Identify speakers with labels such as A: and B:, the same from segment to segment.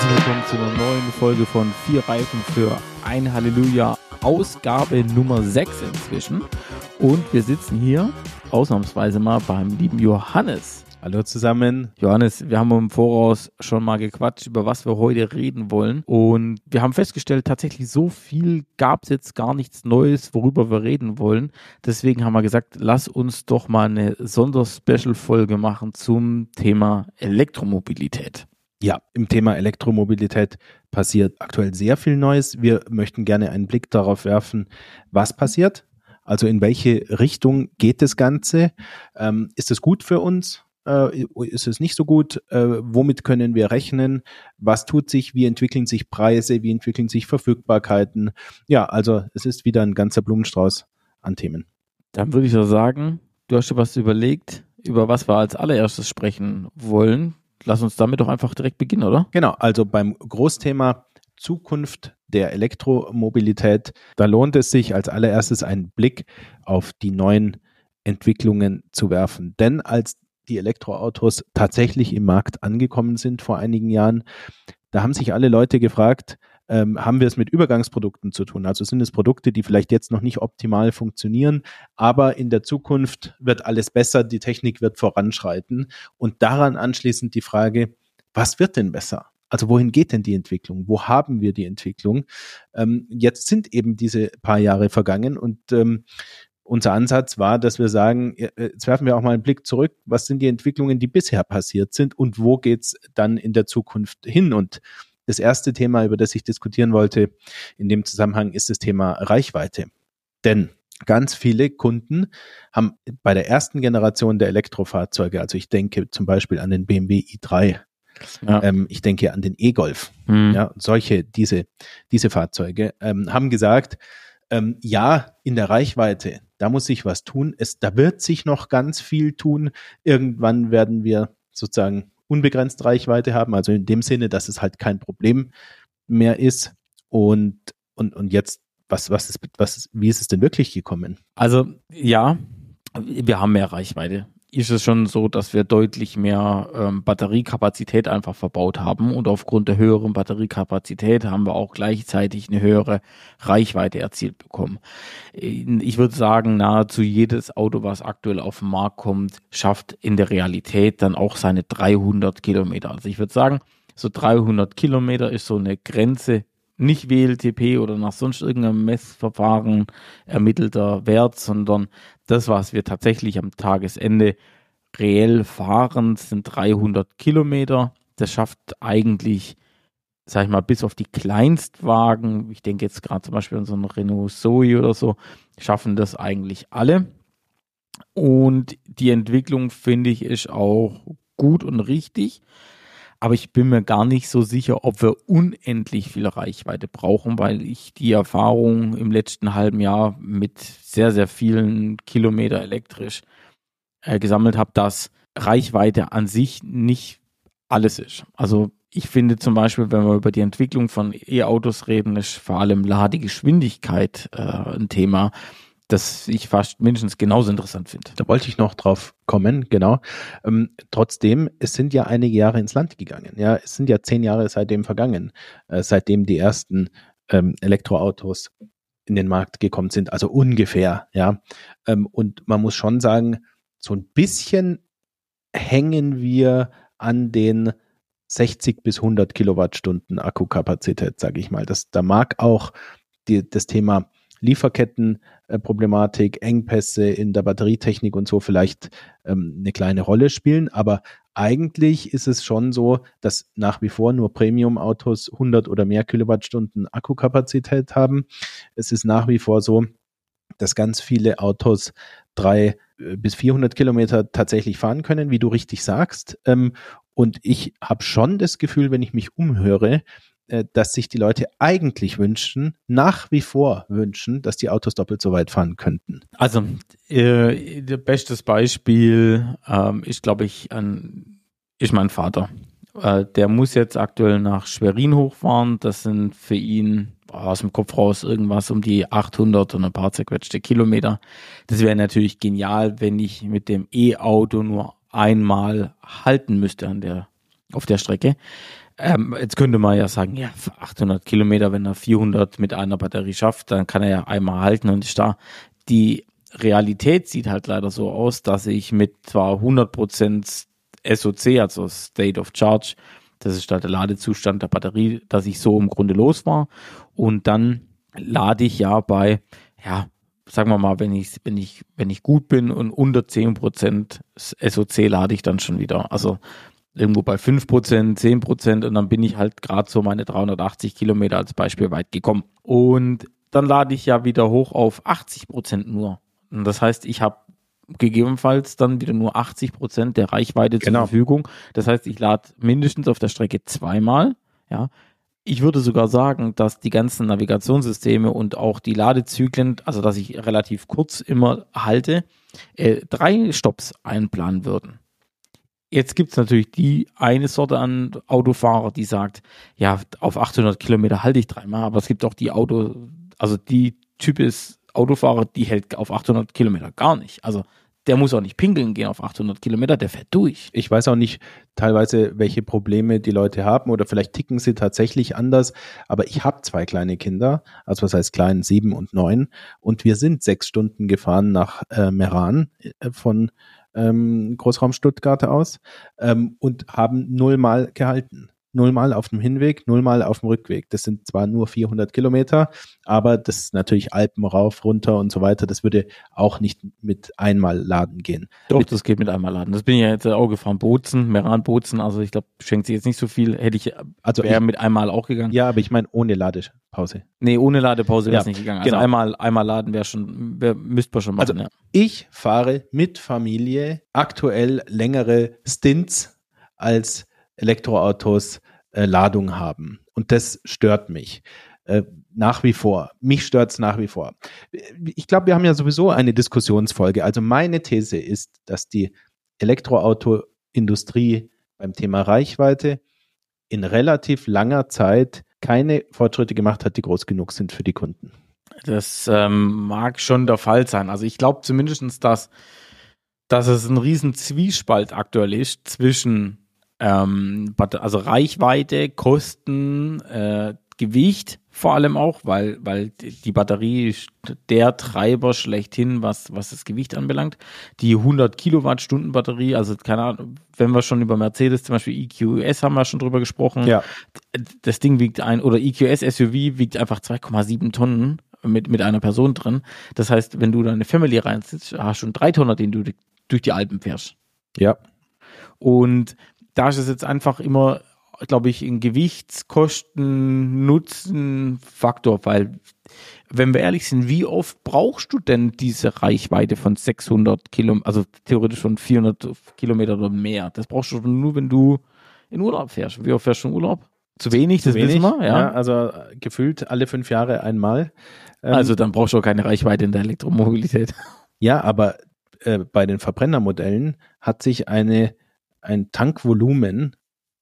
A: Herzlich willkommen zu einer neuen Folge von Vier Reifen für ein Halleluja, Ausgabe Nummer 6 inzwischen. Und wir sitzen hier ausnahmsweise mal beim lieben Johannes.
B: Hallo zusammen.
A: Johannes, wir haben im Voraus schon mal gequatscht, über was wir heute reden wollen. Und wir haben festgestellt, tatsächlich so viel gab es jetzt gar nichts Neues, worüber wir reden wollen. Deswegen haben wir gesagt, lass uns doch mal eine Sonderspecial-Folge machen zum Thema Elektromobilität.
B: Ja, im Thema Elektromobilität passiert aktuell sehr viel Neues. Wir möchten gerne einen Blick darauf werfen, was passiert. Also in welche Richtung geht das Ganze? Ähm, ist es gut für uns? Äh, ist es nicht so gut? Äh, womit können wir rechnen? Was tut sich? Wie entwickeln sich Preise? Wie entwickeln sich Verfügbarkeiten? Ja, also es ist wieder ein ganzer Blumenstrauß an Themen.
A: Dann würde ich so sagen, du hast dir was überlegt, über was wir als allererstes sprechen wollen lass uns damit doch einfach direkt beginnen, oder?
B: Genau, also beim Großthema Zukunft der Elektromobilität, da lohnt es sich als allererstes einen Blick auf die neuen Entwicklungen zu werfen. Denn als die Elektroautos tatsächlich im Markt angekommen sind vor einigen Jahren, da haben sich alle Leute gefragt, ähm, haben wir es mit Übergangsprodukten zu tun. Also sind es Produkte, die vielleicht jetzt noch nicht optimal funktionieren, aber in der Zukunft wird alles besser, die Technik wird voranschreiten. Und daran anschließend die Frage, was wird denn besser? Also wohin geht denn die Entwicklung? Wo haben wir die Entwicklung? Ähm, jetzt sind eben diese paar Jahre vergangen und ähm, unser Ansatz war, dass wir sagen, jetzt werfen wir auch mal einen Blick zurück, was sind die Entwicklungen, die bisher passiert sind und wo geht's dann in der Zukunft hin? Und das erste Thema, über das ich diskutieren wollte in dem Zusammenhang, ist das Thema Reichweite. Denn ganz viele Kunden haben bei der ersten Generation der Elektrofahrzeuge, also ich denke zum Beispiel an den BMW i3, ja. ähm, ich denke an den E-Golf, hm. ja, solche, diese, diese Fahrzeuge, ähm, haben gesagt, ähm, ja, in der Reichweite, da muss sich was tun. Es, da wird sich noch ganz viel tun. Irgendwann werden wir sozusagen unbegrenzt Reichweite haben, also in dem Sinne, dass es halt kein Problem mehr ist. Und, und, und jetzt, was, was ist, was, wie ist es denn wirklich gekommen?
A: Also, ja, wir haben mehr Reichweite ist es schon so, dass wir deutlich mehr ähm, Batteriekapazität einfach verbaut haben und aufgrund der höheren Batteriekapazität haben wir auch gleichzeitig eine höhere Reichweite erzielt bekommen. Ich würde sagen, nahezu jedes Auto, was aktuell auf den Markt kommt, schafft in der Realität dann auch seine 300 Kilometer. Also ich würde sagen, so 300 Kilometer ist so eine Grenze, nicht WLTP oder nach sonst irgendeinem Messverfahren ermittelter Wert, sondern das, was wir tatsächlich am Tagesende reell fahren, sind 300 Kilometer. Das schafft eigentlich, sag ich mal, bis auf die Kleinstwagen, ich denke jetzt gerade zum Beispiel an so einen Renault Zoe oder so, schaffen das eigentlich alle. Und die Entwicklung, finde ich, ist auch gut und richtig. Aber ich bin mir gar nicht so sicher, ob wir unendlich viel Reichweite brauchen, weil ich die Erfahrung im letzten halben Jahr mit sehr, sehr vielen Kilometer elektrisch äh, gesammelt habe, dass Reichweite an sich nicht alles ist. Also ich finde zum Beispiel, wenn wir über die Entwicklung von E-Autos reden, ist vor allem Ladegeschwindigkeit äh, ein Thema das ich fast mindestens genauso interessant finde.
B: Da wollte ich noch drauf kommen, genau. Ähm, trotzdem, es sind ja einige Jahre ins Land gegangen. Ja, es sind ja zehn Jahre seitdem vergangen, äh, seitdem die ersten ähm, Elektroautos in den Markt gekommen sind, also ungefähr, ja. Ähm, und man muss schon sagen, so ein bisschen hängen wir an den 60 bis 100 Kilowattstunden Akkukapazität, sage ich mal. Das, da mag auch die, das Thema Lieferkettenproblematik, Engpässe in der Batterietechnik und so vielleicht ähm, eine kleine Rolle spielen. Aber eigentlich ist es schon so, dass nach wie vor nur Premium-Autos 100 oder mehr Kilowattstunden Akkukapazität haben. Es ist nach wie vor so, dass ganz viele Autos drei äh, bis 400 Kilometer tatsächlich fahren können, wie du richtig sagst. Ähm, und ich habe schon das Gefühl, wenn ich mich umhöre, äh, dass sich die Leute eigentlich wünschen, nach wie vor wünschen, dass die Autos doppelt so weit fahren könnten.
A: Also, äh, bestes Beispiel ähm, ist, glaube ich, ein, ist mein Vater. Äh, der muss jetzt aktuell nach Schwerin hochfahren. Das sind für ihn aus dem Kopf raus irgendwas um die 800 und ein paar zerquetschte Kilometer. Das wäre natürlich genial, wenn ich mit dem E-Auto nur einmal halten müsste an der, auf der Strecke. Ähm, jetzt könnte man ja sagen, ja, 800 Kilometer, wenn er 400 mit einer Batterie schafft, dann kann er ja einmal halten und ist da. Die Realität sieht halt leider so aus, dass ich mit zwar 100% SOC, also State of Charge, das ist da der Ladezustand der Batterie, dass ich so im Grunde los war. Und dann lade ich ja bei, ja, sagen wir mal, wenn ich, wenn ich, wenn ich gut bin und unter 10% SOC lade ich dann schon wieder. Also irgendwo bei 5%, 10% und dann bin ich halt gerade so meine 380 Kilometer als Beispiel weit gekommen. Und dann lade ich ja wieder hoch auf 80% nur. Und das heißt, ich habe gegebenenfalls dann wieder nur 80 Prozent der Reichweite zur genau. Verfügung. Das heißt, ich lade mindestens auf der Strecke zweimal. Ja, ich würde sogar sagen, dass die ganzen Navigationssysteme und auch die Ladezyklen, also dass ich relativ kurz immer halte, äh, drei Stops einplanen würden. Jetzt gibt es natürlich die eine Sorte an Autofahrer, die sagt, ja, auf 800 Kilometer halte ich dreimal, aber es gibt auch die Auto, also die Typ ist Autofahrer, die hält auf 800 Kilometer gar nicht. Also der muss auch nicht pinkeln gehen auf 800 Kilometer, der fährt durch.
B: Ich weiß auch nicht teilweise, welche Probleme die Leute haben oder vielleicht ticken sie tatsächlich anders. Aber ich habe zwei kleine Kinder, also was heißt klein, sieben und neun. Und wir sind sechs Stunden gefahren nach äh, Meran äh, von ähm, Großraum Stuttgart aus ähm, und haben nullmal gehalten nullmal auf dem Hinweg, nullmal auf dem Rückweg. Das sind zwar nur 400 Kilometer, aber das ist natürlich Alpen rauf, runter und so weiter. Das würde auch nicht mit einmal laden gehen.
A: Doch, mit, das geht mit einmal laden. Das bin ich ja jetzt auch gefahren. Bozen, Meran Bozen, also ich glaube, schenkt sie jetzt nicht so viel. Hätte ich, also wäre mit einmal auch gegangen.
B: Ja, aber ich meine ohne Ladepause.
A: Nee, ohne Ladepause wäre es ja, nicht gegangen. Also genau. einmal, einmal laden wäre schon, wär, müsste man schon machen.
B: Also ja. ich fahre mit Familie aktuell längere Stints als Elektroautos äh, Ladung haben. Und das stört mich. Äh, nach wie vor. Mich stört es nach wie vor. Ich glaube, wir haben ja sowieso eine Diskussionsfolge. Also meine These ist, dass die Elektroautoindustrie beim Thema Reichweite in relativ langer Zeit keine Fortschritte gemacht hat, die groß genug sind für die Kunden.
A: Das ähm, mag schon der Fall sein. Also ich glaube zumindest, dass, dass es ein riesen Zwiespalt aktuell ist zwischen ähm, also Reichweite, Kosten, äh, Gewicht vor allem auch, weil, weil die Batterie ist der Treiber schlechthin, was, was das Gewicht anbelangt. Die 100 Kilowattstunden Batterie, also keine Ahnung, wenn wir schon über Mercedes zum Beispiel EQS haben wir schon drüber gesprochen.
B: Ja.
A: Das Ding wiegt ein, oder EQS SUV wiegt einfach 2,7 Tonnen mit, mit einer Person drin. Das heißt, wenn du da eine Family reinsitzt, hast du schon drei Tonnen, den du durch die Alpen fährst.
B: Ja.
A: Und da ist es jetzt einfach immer, glaube ich, ein Gewichtskosten-Nutzen-Faktor, weil, wenn wir ehrlich sind, wie oft brauchst du denn diese Reichweite von 600 Kilometer, also theoretisch von 400 Kilometer oder mehr? Das brauchst du nur, wenn du in Urlaub fährst. Wie oft fährst du in Urlaub? Zu wenig,
B: das Zu wenig, wissen wir, ja. ja. Also gefühlt alle fünf Jahre einmal.
A: Ähm, also dann brauchst du auch keine Reichweite in der Elektromobilität.
B: Ja, aber äh, bei den Verbrennermodellen hat sich eine ein Tankvolumen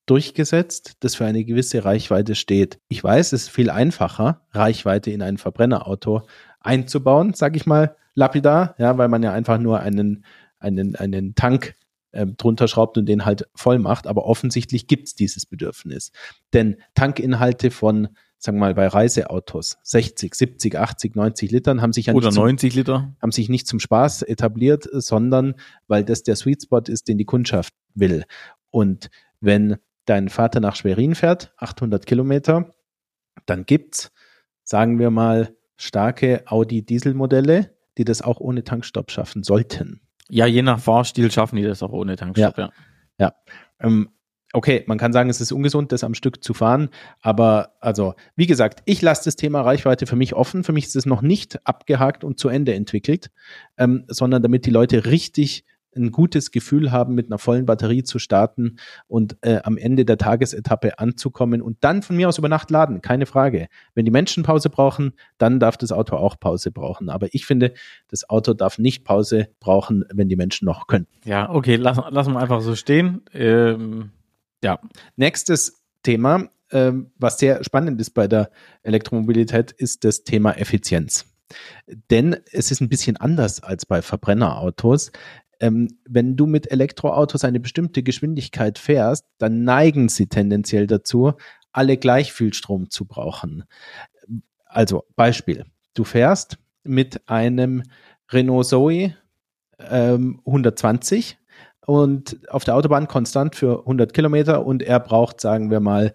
B: durchgesetzt, das für eine gewisse Reichweite steht. Ich weiß, es ist viel einfacher, Reichweite in ein Verbrennerauto einzubauen, sage ich mal lapidar, ja, weil man ja einfach nur einen, einen, einen Tank äh, drunter schraubt und den halt voll macht. Aber offensichtlich gibt es dieses Bedürfnis. Denn Tankinhalte von sagen wir mal bei Reiseautos 60, 70, 80, 90 Litern haben sich ja
A: oder 90
B: zum,
A: Liter
B: haben sich nicht zum Spaß etabliert, sondern weil das der Sweet Spot ist, den die Kundschaft will. Und wenn dein Vater nach Schwerin fährt, 800 Kilometer, dann gibt's, sagen wir mal, starke Audi Dieselmodelle, die das auch ohne Tankstopp schaffen sollten.
A: Ja, je nach Fahrstil schaffen die das auch ohne Tankstopp,
B: ja. Ja. ja. Ähm, okay, man kann sagen, es ist ungesund, das am Stück zu fahren, aber also, wie gesagt, ich lasse das Thema Reichweite für mich offen. Für mich ist es noch nicht abgehakt und zu Ende entwickelt, ähm, sondern damit die Leute richtig ein gutes Gefühl haben, mit einer vollen Batterie zu starten und äh, am Ende der Tagesetappe anzukommen und dann von mir aus über Nacht laden, keine Frage. Wenn die Menschen Pause brauchen, dann darf das Auto auch Pause brauchen. Aber ich finde, das Auto darf nicht Pause brauchen, wenn die Menschen noch können.
A: Ja, okay, lassen lass wir einfach so stehen. Ähm,
B: ja, nächstes Thema, ähm, was sehr spannend ist bei der Elektromobilität, ist das Thema Effizienz. Denn es ist ein bisschen anders als bei Verbrennerautos. Ähm, wenn du mit Elektroautos eine bestimmte Geschwindigkeit fährst, dann neigen sie tendenziell dazu, alle gleich viel Strom zu brauchen. Also Beispiel, du fährst mit einem Renault Zoe ähm, 120 und auf der Autobahn konstant für 100 Kilometer und er braucht, sagen wir mal,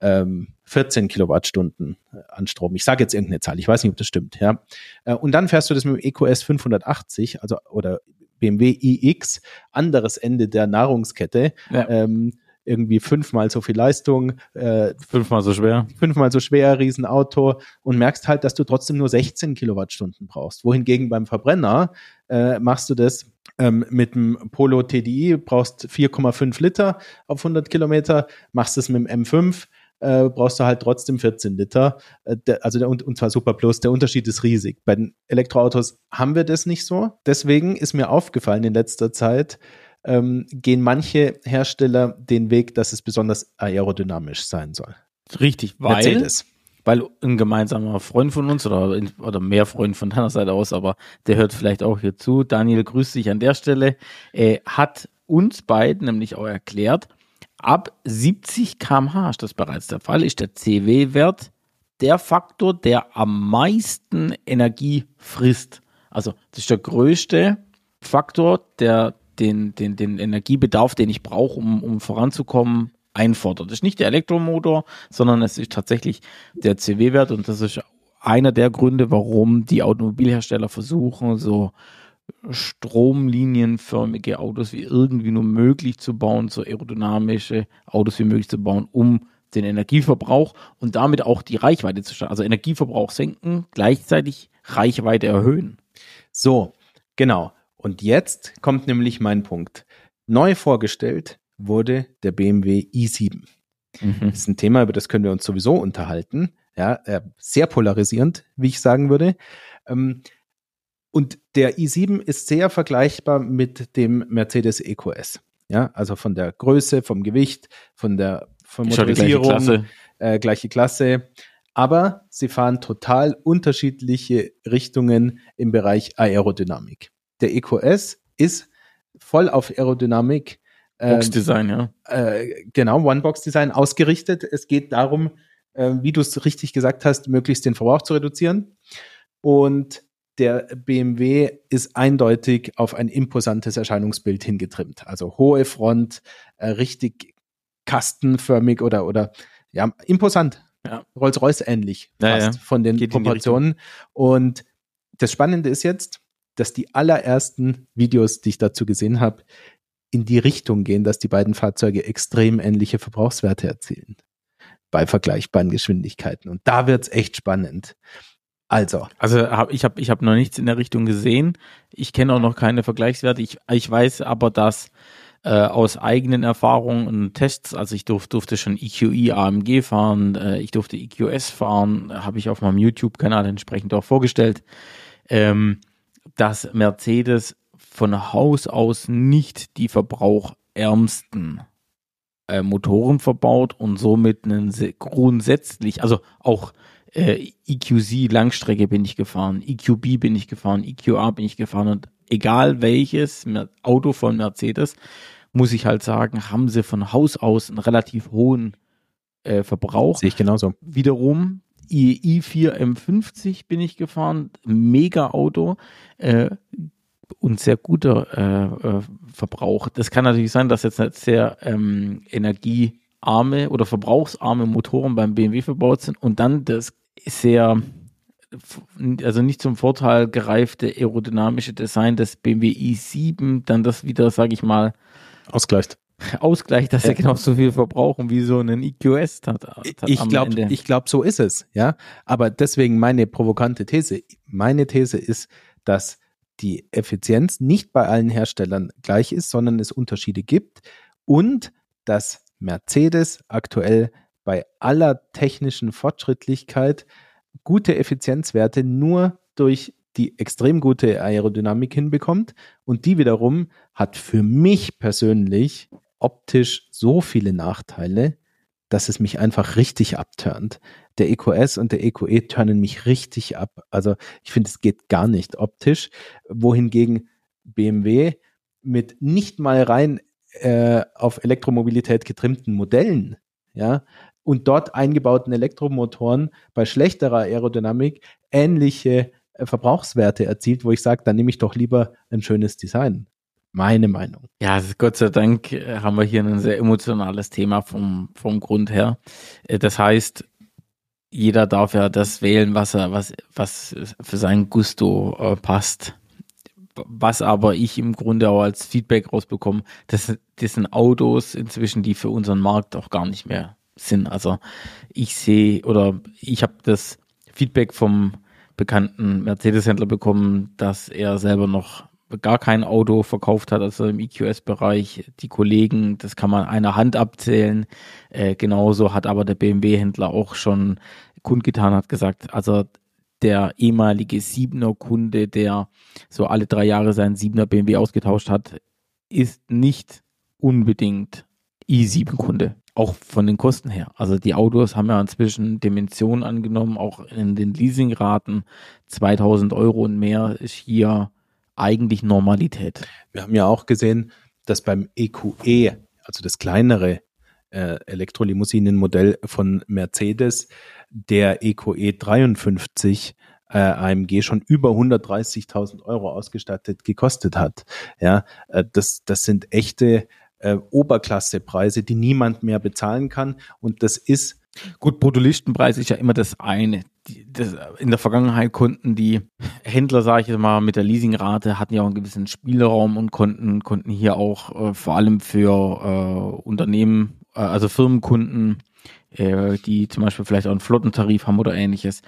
B: ähm, 14 Kilowattstunden äh, an Strom. Ich sage jetzt irgendeine Zahl, ich weiß nicht, ob das stimmt. Ja. Äh, und dann fährst du das mit dem EQS 580, also oder BMW iX, anderes Ende der Nahrungskette. Ja. Ähm, irgendwie fünfmal so viel Leistung,
A: äh, fünfmal so schwer,
B: fünfmal so schwer, Riesenauto und merkst halt, dass du trotzdem nur 16 Kilowattstunden brauchst. Wohingegen beim Verbrenner äh, machst du das ähm, mit dem Polo TDI, brauchst 4,5 Liter auf 100 Kilometer, machst es mit dem M5, äh, brauchst du halt trotzdem 14 Liter. Äh, der, also der, und zwar Super Plus. Der Unterschied ist riesig. Bei den Elektroautos haben wir das nicht so. Deswegen ist mir aufgefallen in letzter Zeit, ähm, gehen manche Hersteller den Weg, dass es besonders aerodynamisch sein soll.
A: Richtig, weil, Mercedes. weil ein gemeinsamer Freund von uns oder, oder mehr Freund von deiner Seite aus, aber der hört vielleicht auch hier zu. Daniel, grüß dich an der Stelle. Äh, hat uns beiden nämlich auch erklärt, ab 70 kmh ist das bereits der Fall, ist der CW-Wert der Faktor, der am meisten Energie frisst. Also das ist der größte Faktor, der den, den, den Energiebedarf, den ich brauche, um, um voranzukommen, einfordert. Das ist nicht der Elektromotor, sondern es ist tatsächlich der CW-Wert und das ist einer der Gründe, warum die Automobilhersteller versuchen, so stromlinienförmige Autos wie irgendwie nur möglich zu bauen, so aerodynamische Autos wie möglich zu bauen, um den Energieverbrauch und damit auch die Reichweite zu steigern. Also Energieverbrauch senken, gleichzeitig Reichweite erhöhen.
B: So, genau. Und jetzt kommt nämlich mein Punkt. Neu vorgestellt wurde der BMW i7. Mhm. Das ist ein Thema, über das können wir uns sowieso unterhalten. Ja, äh, sehr polarisierend, wie ich sagen würde. Ähm, und der i7 ist sehr vergleichbar mit dem Mercedes EQS. Ja, also von der Größe, vom Gewicht, von der von
A: Motorisierung, gleiche Klasse.
B: Äh, gleiche Klasse. Aber sie fahren total unterschiedliche Richtungen im Bereich Aerodynamik der EQS ist voll auf Aerodynamik.
A: Ähm, Box-Design, ja.
B: Äh, genau, One-Box-Design ausgerichtet. Es geht darum, äh, wie du es richtig gesagt hast, möglichst den Verbrauch zu reduzieren. Und der BMW ist eindeutig auf ein imposantes Erscheinungsbild hingetrimmt. Also hohe Front, äh, richtig kastenförmig oder, oder ja, imposant. Ja. Rolls-Royce ähnlich
A: ja, fast
B: ja. von den Geht Proportionen. Und das Spannende ist jetzt, dass die allerersten Videos, die ich dazu gesehen habe, in die Richtung gehen, dass die beiden Fahrzeuge extrem ähnliche Verbrauchswerte erzielen bei vergleichbaren Geschwindigkeiten. Und da wird's echt spannend. Also.
A: Also hab, ich habe ich hab noch nichts in der Richtung gesehen. Ich kenne auch noch keine Vergleichswerte. Ich, ich weiß aber, dass äh, aus eigenen Erfahrungen und Tests, also ich durf, durfte schon EQE AMG fahren, äh, ich durfte EQS fahren, habe ich auf meinem YouTube-Kanal entsprechend auch vorgestellt. Ähm, dass Mercedes von Haus aus nicht die verbrauchärmsten äh, Motoren verbaut und somit einen grundsätzlich, also auch äh, EQC Langstrecke bin ich gefahren, EQB bin ich gefahren, EQA bin ich gefahren und egal welches Auto von Mercedes, muss ich halt sagen, haben sie von Haus aus einen relativ hohen äh, Verbrauch.
B: Sehe ich genauso.
A: Wiederum i4 M50 bin ich gefahren, mega Auto äh, und sehr guter äh, äh, Verbrauch. Das kann natürlich sein, dass jetzt nicht sehr ähm, energiearme oder verbrauchsarme Motoren beim BMW verbaut sind und dann das sehr also nicht zum Vorteil gereifte aerodynamische Design des BMW i7 dann das wieder, sage ich mal,
B: ausgleicht.
A: Ausgleich, dass er genauso viel verbrauchen wie so ein EQS hat. hat
B: ich glaube, ich glaube, so ist es, ja. Aber deswegen meine provokante These. Meine These ist, dass die Effizienz nicht bei allen Herstellern gleich ist, sondern es Unterschiede gibt und dass Mercedes aktuell bei aller technischen Fortschrittlichkeit gute Effizienzwerte nur durch die extrem gute Aerodynamik hinbekommt und die wiederum hat für mich persönlich optisch so viele Nachteile, dass es mich einfach richtig abturnt. Der EQS und der EQE turnen mich richtig ab. Also ich finde, es geht gar nicht optisch. Wohingegen BMW mit nicht mal rein äh, auf Elektromobilität getrimmten Modellen, ja, und dort eingebauten Elektromotoren bei schlechterer Aerodynamik ähnliche äh, Verbrauchswerte erzielt, wo ich sage, dann nehme ich doch lieber ein schönes Design. Meine Meinung.
A: Ja, Gott sei Dank äh, haben wir hier ein sehr emotionales Thema vom, vom Grund her. Äh, das heißt, jeder darf ja das wählen, was er, was, was für sein Gusto passt. Was aber ich im Grunde auch als Feedback rausbekomme, das, das sind Autos inzwischen, die für unseren Markt auch gar nicht mehr sind. Also ich sehe oder ich habe das Feedback vom bekannten Mercedes-Händler bekommen, dass er selber noch gar kein Auto verkauft hat, also im EQS-Bereich. Die Kollegen, das kann man einer Hand abzählen. Äh, genauso hat aber der BMW-Händler auch schon kundgetan, hat gesagt, also der ehemalige Siebener Kunde, der so alle drei Jahre seinen Siebener BMW ausgetauscht hat, ist nicht unbedingt i7 Kunde. Auch von den Kosten her. Also die Autos haben ja inzwischen Dimensionen angenommen, auch in den Leasingraten 2000 Euro und mehr ist hier eigentlich Normalität.
B: Wir haben ja auch gesehen, dass beim EQE, e, also das kleinere äh, Elektrolimousinen-Modell von Mercedes, der EQE 53 e äh, AMG schon über 130.000 Euro ausgestattet gekostet hat. Ja, äh, das, das sind echte äh, Oberklassepreise, die niemand mehr bezahlen kann. Und das ist
A: Gut, Bruttolistenpreis ist ja immer das eine. Die, das, in der Vergangenheit konnten die Händler, sage ich jetzt mal, mit der Leasingrate hatten ja auch einen gewissen Spielraum und konnten, konnten hier auch äh, vor allem für äh, Unternehmen, äh, also Firmenkunden, äh, die zum Beispiel vielleicht auch einen Flottentarif haben oder ähnliches,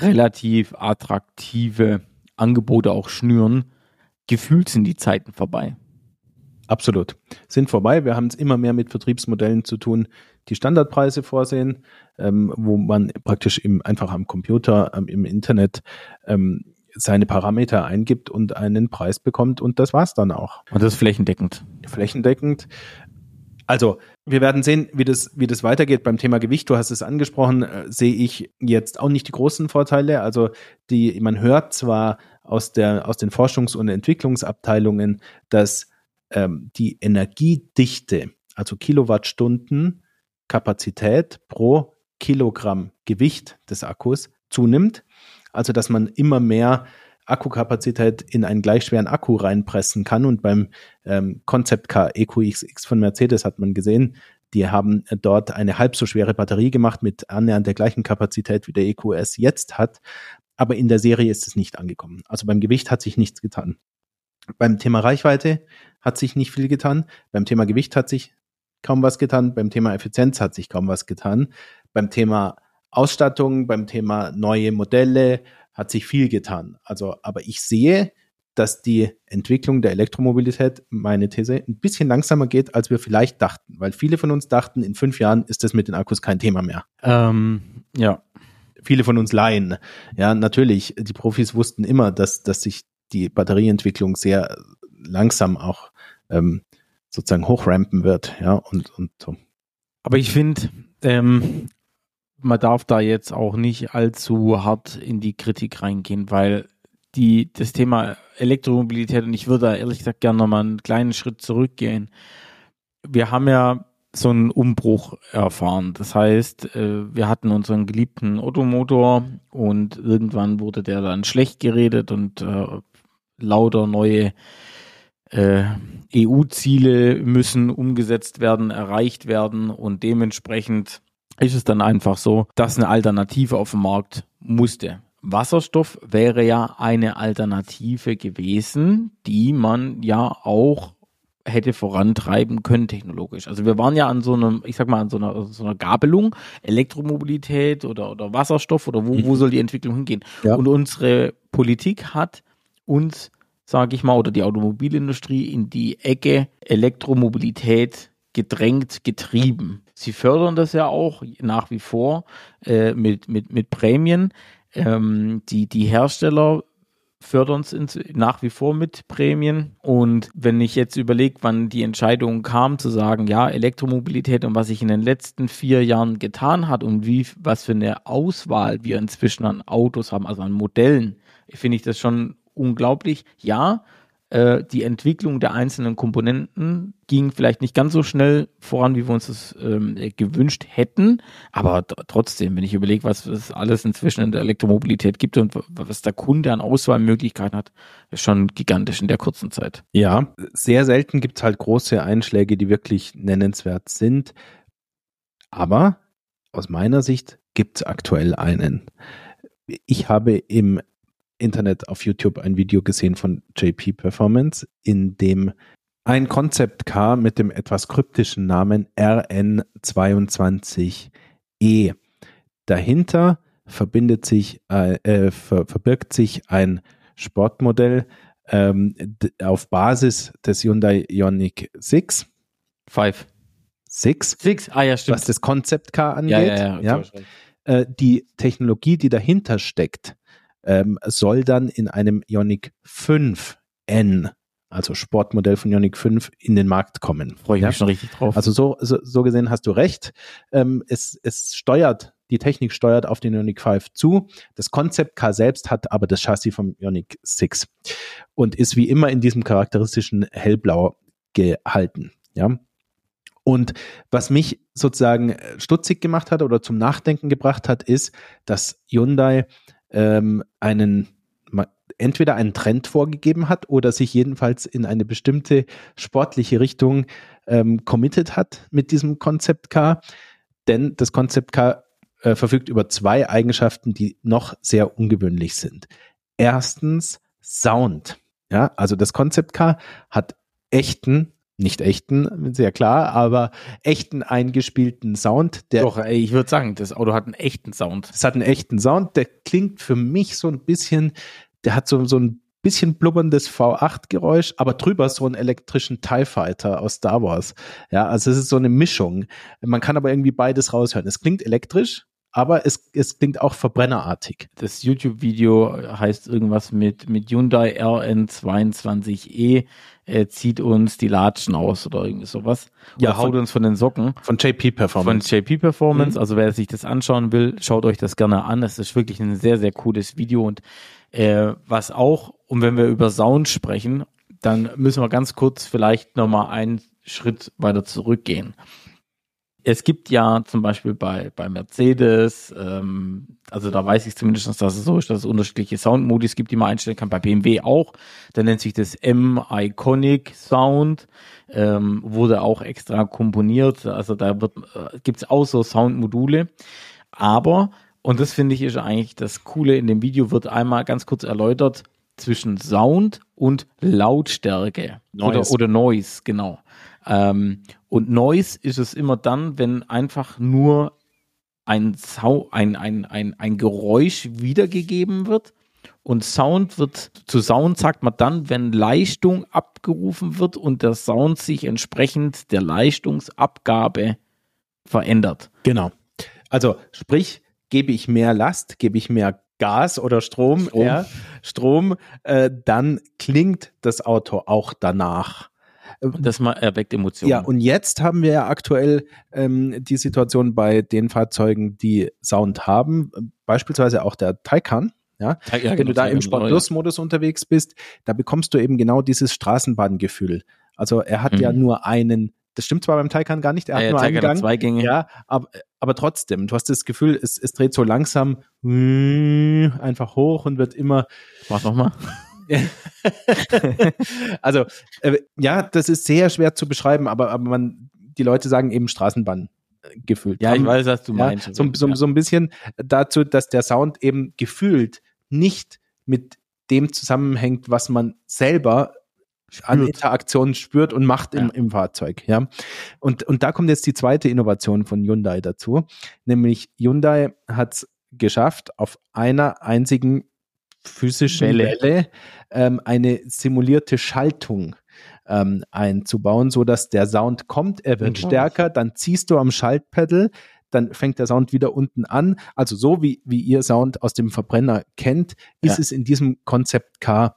A: relativ attraktive Angebote auch schnüren. Gefühlt sind die Zeiten vorbei.
B: Absolut. Sind vorbei. Wir haben es immer mehr mit Vertriebsmodellen zu tun, die Standardpreise vorsehen, ähm, wo man praktisch im, einfach am Computer, ähm, im Internet ähm, seine Parameter eingibt und einen Preis bekommt und das war's dann auch.
A: Und das ist flächendeckend.
B: Flächendeckend. Also, wir werden sehen, wie das, wie das weitergeht beim Thema Gewicht. Du hast es angesprochen, äh, sehe ich jetzt auch nicht die großen Vorteile. Also, die, man hört zwar aus der, aus den Forschungs- und Entwicklungsabteilungen, dass ähm, die Energiedichte, also Kilowattstunden Kapazität pro Kilogramm Gewicht des Akkus zunimmt. Also dass man immer mehr Akkukapazität in einen gleich schweren Akku reinpressen kann. Und beim ähm, Concept Car EQXX von Mercedes hat man gesehen, die haben dort eine halb so schwere Batterie gemacht mit annähernd der gleichen Kapazität wie der EQS jetzt hat. Aber in der Serie ist es nicht angekommen. Also beim Gewicht hat sich nichts getan. Beim Thema Reichweite hat sich nicht viel getan. Beim Thema Gewicht hat sich kaum was getan. Beim Thema Effizienz hat sich kaum was getan. Beim Thema Ausstattung, beim Thema neue Modelle hat sich viel getan. Also, aber ich sehe, dass die Entwicklung der Elektromobilität, meine These, ein bisschen langsamer geht, als wir vielleicht dachten. Weil viele von uns dachten, in fünf Jahren ist das mit den Akkus kein Thema mehr.
A: Ähm, ja.
B: Viele von uns Laien. Ja, natürlich, die Profis wussten immer, dass, dass sich die Batterieentwicklung sehr langsam auch ähm, sozusagen hochrampen wird, ja, und, und so.
A: Aber ich finde, ähm, man darf da jetzt auch nicht allzu hart in die Kritik reingehen, weil die, das Thema Elektromobilität, und ich würde da ehrlich gesagt gerne nochmal einen kleinen Schritt zurückgehen. Wir haben ja so einen Umbruch erfahren. Das heißt, äh, wir hatten unseren geliebten Automotor und irgendwann wurde der dann schlecht geredet und äh, lauter neue äh, EU-Ziele müssen umgesetzt werden, erreicht werden und dementsprechend ist es dann einfach so, dass eine Alternative auf dem Markt musste. Wasserstoff wäre ja eine Alternative gewesen, die man ja auch hätte vorantreiben können technologisch. Also wir waren ja an so einem, ich sag mal, an so einer, so einer Gabelung, Elektromobilität oder, oder Wasserstoff oder wo, wo mhm. soll die Entwicklung hingehen? Ja. Und unsere Politik hat uns sage ich mal, oder die Automobilindustrie in die Ecke Elektromobilität gedrängt, getrieben. Sie fördern das ja auch nach wie vor äh, mit, mit, mit Prämien. Ähm, die, die Hersteller fördern es nach wie vor mit Prämien. Und wenn ich jetzt überlege, wann die Entscheidung kam, zu sagen, ja, Elektromobilität und was sich in den letzten vier Jahren getan hat und wie, was für eine Auswahl wir inzwischen an Autos haben, also an Modellen, finde ich das schon unglaublich. Ja, Äh, die Entwicklung der einzelnen Komponenten ging vielleicht nicht ganz so schnell voran, wie wir uns das ähm, gewünscht hätten. Aber trotzdem, wenn ich überlege, was es alles inzwischen in der Elektromobilität gibt und was der Kunde an Auswahlmöglichkeiten hat, ist schon gigantisch in der kurzen Zeit.
B: Ja, sehr selten gibt es halt große Einschläge, die wirklich nennenswert sind. Aber aus meiner Sicht gibt es aktuell einen. Ich habe im Internet auf YouTube ein Video gesehen von JP Performance, in dem ein Concept Car mit dem etwas kryptischen Namen RN22E. Dahinter verbindet sich, äh, äh, ver, verbirgt sich ein Sportmodell ähm, auf Basis des Hyundai Ioniq 6.
A: 5.
B: 6.
A: 6, ah ja, stimmt.
B: Was das Concept Car angeht.
A: Ja, ja, ja.
B: Äh, die Technologie, die dahinter steckt, ähm, soll dann in einem Ionic 5N, also Sportmodell von Ionic 5, in den Markt kommen.
A: Freue ich ja? mich schon richtig drauf.
B: Also so, so, so gesehen hast du recht. Ähm, es, es steuert, die Technik steuert auf den Ionic 5 zu. Das Konzept Car selbst hat aber das Chassis vom Ionic 6 und ist wie immer in diesem charakteristischen hellblau gehalten. Ja, und was mich sozusagen stutzig gemacht hat oder zum Nachdenken gebracht hat, ist, dass Hyundai ähm, einen entweder einen Trend vorgegeben hat oder sich jedenfalls in eine bestimmte sportliche Richtung ähm, committed hat mit diesem Concept Car. Denn das Concept Car äh, verfügt über zwei Eigenschaften, die noch sehr ungewöhnlich sind. Erstens Sound. Ja, also das Concept Car hat echten nicht echten, sehr klar, aber echten eingespielten Sound.
A: Der, Doch, ey, ich würde sagen, das Auto hat einen echten Sound.
B: Es hat einen echten Sound, der klingt für mich so ein bisschen, der hat so, so ein bisschen blubberndes V8-Geräusch, aber drüber so einen elektrischen TIE Fighter aus Star Wars. Ja, also es ist so eine Mischung. Man kann aber irgendwie beides raushören. Es klingt elektrisch, aber es, es klingt auch verbrennerartig.
A: Das YouTube-Video heißt irgendwas mit, mit Hyundai RN22E äh, zieht uns die Latschen aus oder irgendwie sowas. Oder ja, haut uns von den Socken.
B: Von JP Performance.
A: Von JP Performance. Mhm. Also wer sich das anschauen will, schaut euch das gerne an. Es ist wirklich ein sehr, sehr cooles Video und äh, was auch, und wenn wir über Sound sprechen, dann müssen wir ganz kurz vielleicht nochmal einen Schritt weiter zurückgehen es gibt ja zum Beispiel bei, bei Mercedes, ähm, also da weiß ich zumindest, dass es so ist, dass es unterschiedliche Soundmodis gibt, die man einstellen kann. Bei BMW auch. Da nennt sich das M-Iconic Sound. Ähm, wurde auch extra komponiert. Also da wird, äh, gibt es auch so Soundmodule. Aber, und das finde ich ist eigentlich das Coole in dem Video, wird einmal ganz kurz erläutert zwischen Sound und Lautstärke. Noise. Oder, oder Noise, genau. Ähm, und Noise ist es immer dann, wenn einfach nur ein, Sau ein, ein, ein, ein Geräusch wiedergegeben wird. Und Sound wird, zu Sound sagt man dann, wenn Leistung abgerufen wird und der Sound sich entsprechend der Leistungsabgabe verändert.
B: Genau. Also sprich, gebe ich mehr Last, gebe ich mehr Gas oder Strom, Strom, ja, Strom äh, dann klingt das Auto auch danach.
A: Das mal erweckt Emotionen.
B: Ja, und jetzt haben wir ja aktuell ähm, die Situation bei den Fahrzeugen, die Sound haben, beispielsweise auch der Taycan. Ja, ja wenn genau, du da im Sport Plus Modus unterwegs bist, da bekommst du eben genau dieses Straßenbahngefühl. Also er hat mhm. ja nur einen das stimmt zwar beim Taycan gar nicht, er hat ja, nur einen Gang.
A: Zwei Gänge.
B: Ja, aber, aber trotzdem, du hast das Gefühl, es, es dreht so langsam einfach hoch und wird immer.
A: Mach nochmal.
B: also, äh, ja, das ist sehr schwer zu beschreiben, aber, aber man, die Leute sagen eben Straßenbahn äh, gefühlt.
A: Ja, ich weiß, was du meinst.
B: Ja, so, so, so ein bisschen dazu, dass der Sound eben gefühlt nicht mit dem zusammenhängt, was man selber spürt. an Interaktionen spürt und macht im, ja. im Fahrzeug. Ja, und, und da kommt jetzt die zweite Innovation von Hyundai dazu, nämlich Hyundai hat es geschafft, auf einer einzigen physischen Welle, Welle ähm, eine simulierte Schaltung ähm, einzubauen, so dass der Sound kommt, er wird mhm. stärker, dann ziehst du am Schaltpedal, dann fängt der Sound wieder unten an. Also so wie, wie ihr Sound aus dem Verbrenner kennt, ist ja. es in diesem Konzept Car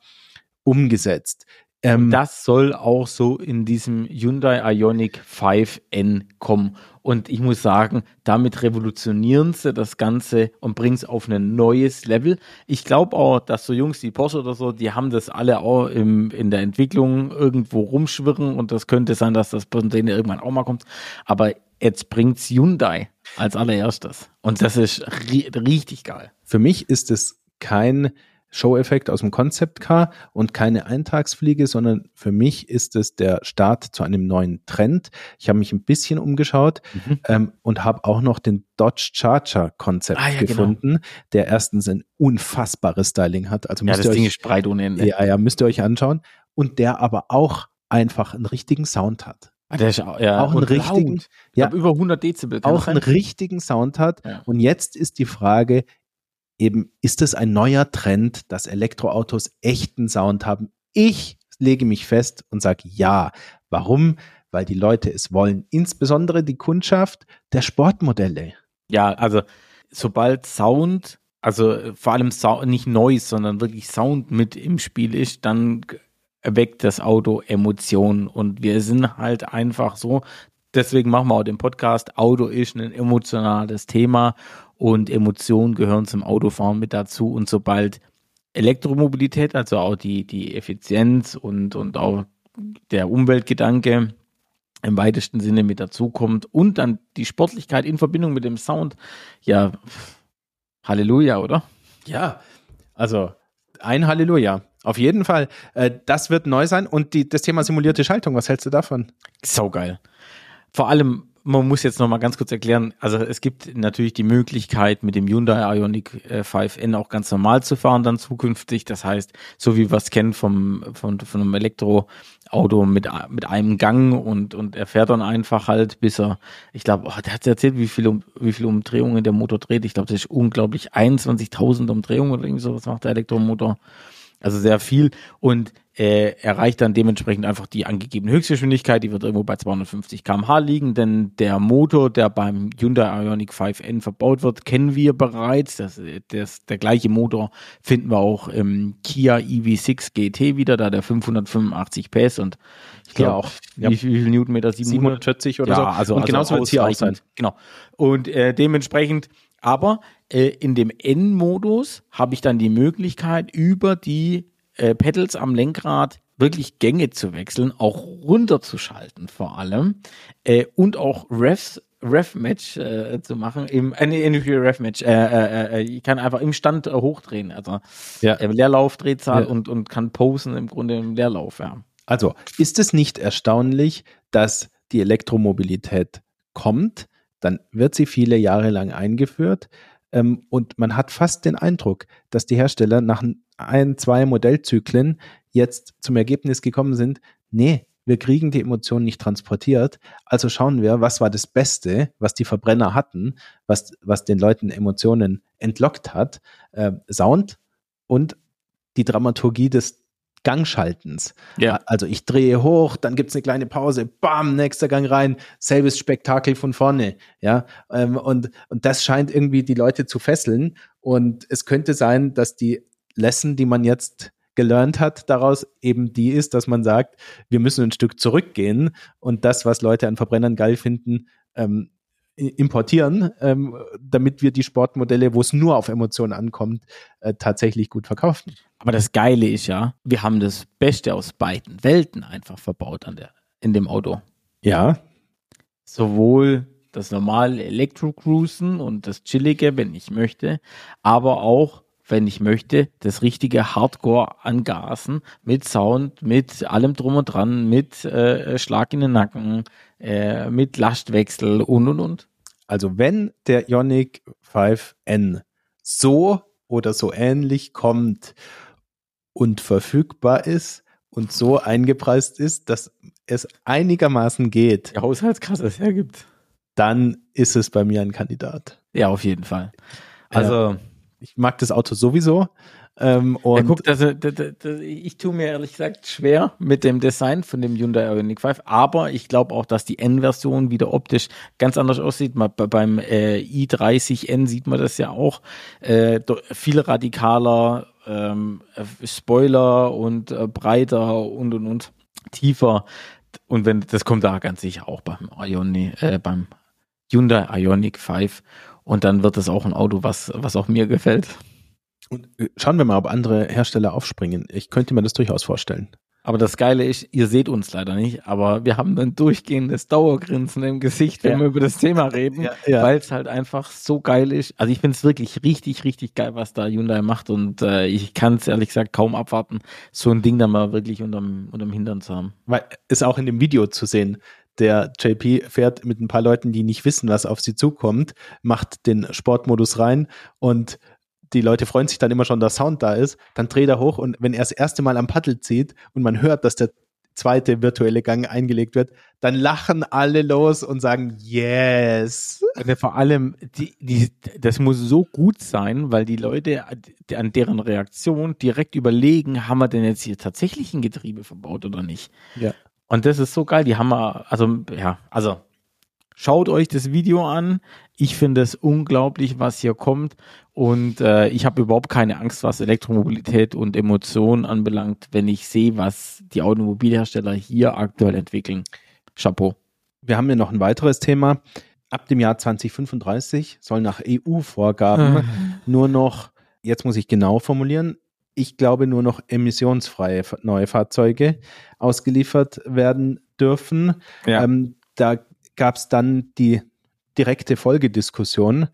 B: umgesetzt.
A: Ähm, das soll auch so in diesem Hyundai Ioniq 5N kommen. Und ich muss sagen, damit revolutionieren sie das Ganze und bringen es auf ein neues Level. Ich glaube auch, dass so Jungs wie Porsche oder so, die haben das alle auch im, in der Entwicklung irgendwo rumschwirren und das könnte sein, dass das bei denen irgendwann auch mal kommt. Aber jetzt bringt's Hyundai als allererstes. Und das ist ri richtig geil.
B: Für mich ist es kein Show-Effekt aus dem Concept Car und keine Eintagsfliege, sondern für mich ist es der Start zu einem neuen Trend. Ich habe mich ein bisschen umgeschaut mhm. ähm, und habe auch noch den Dodge Charger Konzept ah, ja, genau. gefunden, genau. der erstens ein unfassbares Styling hat. Also
A: müsst
B: ja, das
A: ihr
B: Ding
A: ist breit ohne Ende.
B: Ja, ja, müsst ihr euch anschauen. Und der aber auch einfach einen richtigen Sound hat.
A: Ah, der ist auch, ja,
B: auch einen richtigen,
A: ja, über 100 Dezibel.
B: Auch einen richtigen Sound hat. Ja. Und jetzt ist die Frage, eben, ist es ein neuer Trend, dass Elektroautos echten Sound haben? Ich lege mich fest und sage ja. Warum? Weil die Leute es wollen. Insbesondere die Kundschaft der Sportmodelle.
A: Ja, also sobald Sound, also vor allem Sound, nicht Noise, sondern wirklich Sound mit im Spiel ist, dann erweckt das Auto Emotionen. Und wir sind halt einfach so, deswegen machen wir auch den Podcast. Auto ist ein emotionales Thema und Emotionen gehören zum Autofahren mit dazu. Und sobald Elektromobilität, also auch die, die Effizienz und, und auch der Umweltgedanke im weitesten Sinne mit dazukommt und dann die Sportlichkeit in Verbindung mit dem Sound, ja, Halleluja, oder?
B: Ja, also ein Halleluja. Auf jeden Fall. Äh, das wird neu sein. Und die, das Thema simulierte Schaltung, was hältst du davon?
A: Saugeil. Vor allem, man muss jetzt noch mal ganz kurz erklären, also es gibt natürlich die Möglichkeit, mit dem Hyundai Ioniq 5N äh, auch ganz normal zu fahren dann zukünftig. Das heißt, so wie wir es kennen vom, von, von einem Elektroauto mit, mit einem Gang und, und er fährt dann einfach halt, bis er, ich glaube, oh, der hat erzählt, wie viele, wie viele Umdrehungen der Motor dreht. Ich glaube, das ist unglaublich 21.000 Umdrehungen oder irgendwie sowas macht der Elektromotor. Also sehr viel und äh, erreicht dann dementsprechend einfach die angegebene Höchstgeschwindigkeit, die wird irgendwo bei 250 km/h liegen, denn der Motor, der beim Hyundai Ioniq 5N verbaut wird, kennen wir bereits. Das, das, der gleiche Motor finden wir auch im Kia EV6 GT wieder, da der 585 PS und ich glaube ja, auch,
B: wie, wie viel Newtonmeter? 740 oder ja, so.
A: Also, und genauso also wird es hier auch sein. Genau. Und äh, dementsprechend aber äh, in dem N-Modus habe ich dann die Möglichkeit, über die äh, Pedals am Lenkrad wirklich Gänge zu wechseln, auch runterzuschalten vor allem äh, und auch Refs Ref-Match äh, zu machen, im äh, nicht Ref-Match, äh, äh, äh, ich kann einfach im Stand äh, hochdrehen, also ja. äh, Leerlaufdrehzahl ja. und, und kann posen im Grunde im Leerlauf, ja.
B: Also, ist es nicht erstaunlich, dass die Elektromobilität kommt, dann wird sie viele Jahre lang eingeführt. Ähm, und man hat fast den Eindruck, dass die Hersteller nach ein, zwei Modellzyklen jetzt zum Ergebnis gekommen sind, nee, wir kriegen die Emotionen nicht transportiert. Also schauen wir, was war das Beste, was die Verbrenner hatten, was, was den Leuten Emotionen entlockt hat. Äh, Sound und die Dramaturgie des Gangschaltens. Ja. Also ich drehe hoch, dann gibt's eine kleine Pause, bam, nächster Gang rein, selbes Spektakel von vorne. Ja, ähm, und, und das scheint irgendwie die Leute zu fesseln. Und es könnte sein, dass die Lesson, die man jetzt gelernt hat daraus, eben die ist, dass man sagt, wir müssen ein Stück zurückgehen und das, was Leute an Verbrennern geil finden, ähm, importieren, ähm, damit wir die Sportmodelle, wo es nur auf Emotionen ankommt, äh, tatsächlich gut verkaufen.
A: Aber das Geile ist ja, wir haben das Beste aus beiden Welten einfach verbaut an der, in dem Auto.
B: Ja.
A: Sowohl das normale Elektro-Cruisen und das Chillige, wenn ich möchte, aber auch, wenn ich möchte, das richtige Hardcore angasen mit Sound, mit allem drum und dran, mit äh, Schlag in den Nacken, äh, mit Lastwechsel und und und.
B: Also wenn der Ionic 5N so oder so ähnlich kommt und verfügbar ist und so eingepreist ist, dass es einigermaßen geht.
A: Die Haushaltskasse es hergibt.
B: Dann ist es bei mir ein Kandidat.
A: Ja, auf jeden Fall.
B: Also, äh, ich mag das Auto sowieso.
A: Ähm, und ja, guck, also, ich tue mir ehrlich gesagt schwer mit dem Design von dem Hyundai Ioniq 5, aber ich glaube auch, dass die N-Version wieder optisch ganz anders aussieht. Mal beim äh, i30N sieht man das ja auch äh, viel radikaler, ähm, Spoiler und äh, breiter und und und tiefer. Und wenn das kommt da ganz sicher auch beim Ioniq, äh, beim Hyundai Ioniq 5. Und dann wird es auch ein Auto, was, was auch mir gefällt.
B: Und äh, schauen wir mal, ob andere Hersteller aufspringen. Ich könnte mir das durchaus vorstellen.
A: Aber das Geile ist, ihr seht uns leider nicht, aber wir haben ein durchgehendes Dauergrinsen im Gesicht, wenn ja. wir über das Thema reden, ja, ja. weil es halt einfach so geil ist. Also ich finde es wirklich richtig, richtig geil, was da Hyundai macht und äh, ich kann es ehrlich gesagt kaum abwarten, so ein Ding dann mal wirklich unterm, unterm Hintern zu haben.
B: Weil ist auch in dem Video zu sehen. Der JP fährt mit ein paar Leuten, die nicht wissen, was auf sie zukommt, macht den Sportmodus rein und die Leute freuen sich dann immer schon, dass Sound da ist, dann dreht er hoch und wenn er das erste Mal am Paddel zieht und man hört, dass der zweite virtuelle Gang eingelegt wird, dann lachen alle los und sagen Yes.
A: Und vor allem, die, die, das muss so gut sein, weil die Leute an deren Reaktion direkt überlegen, haben wir denn jetzt hier tatsächlich ein Getriebe verbaut oder nicht?
B: Ja.
A: Und das ist so geil. Die haben also ja, also Schaut euch das Video an. Ich finde es unglaublich, was hier kommt. Und äh, ich habe überhaupt keine Angst, was Elektromobilität und Emotionen anbelangt, wenn ich sehe, was die Automobilhersteller hier aktuell entwickeln. Chapeau.
B: Wir haben hier noch ein weiteres Thema. Ab dem Jahr 2035 soll nach EU-Vorgaben ah. nur noch, jetzt muss ich genau formulieren, ich glaube nur noch emissionsfreie neue Fahrzeuge ausgeliefert werden dürfen. Ja. Ähm, da gab es dann die direkte Folgediskussion,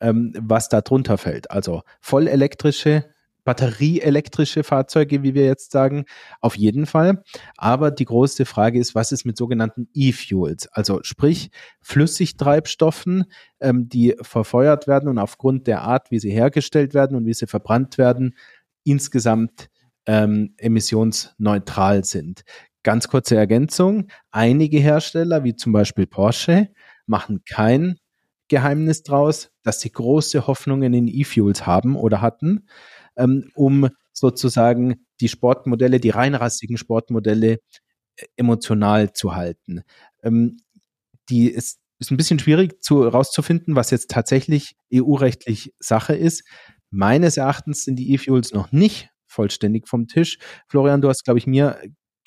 B: ähm, was da drunter fällt. Also vollelektrische, batterieelektrische Fahrzeuge, wie wir jetzt sagen, auf jeden Fall. Aber die große Frage ist, was ist mit sogenannten E-Fuels? Also sprich Flüssigtreibstoffen, ähm, die verfeuert werden und aufgrund der Art, wie sie hergestellt werden und wie sie verbrannt werden, insgesamt ähm, emissionsneutral sind. Ganz kurze Ergänzung. Einige Hersteller, wie zum Beispiel Porsche, machen kein Geheimnis draus, dass sie große Hoffnungen in E-Fuels haben oder hatten, ähm, um sozusagen die Sportmodelle, die reinrassigen Sportmodelle äh, emotional zu halten. Ähm, die ist, ist ein bisschen schwierig zu, rauszufinden, was jetzt tatsächlich EU-rechtlich Sache ist. Meines Erachtens sind die E-Fuels noch nicht vollständig vom Tisch. Florian, du hast, glaube ich, mir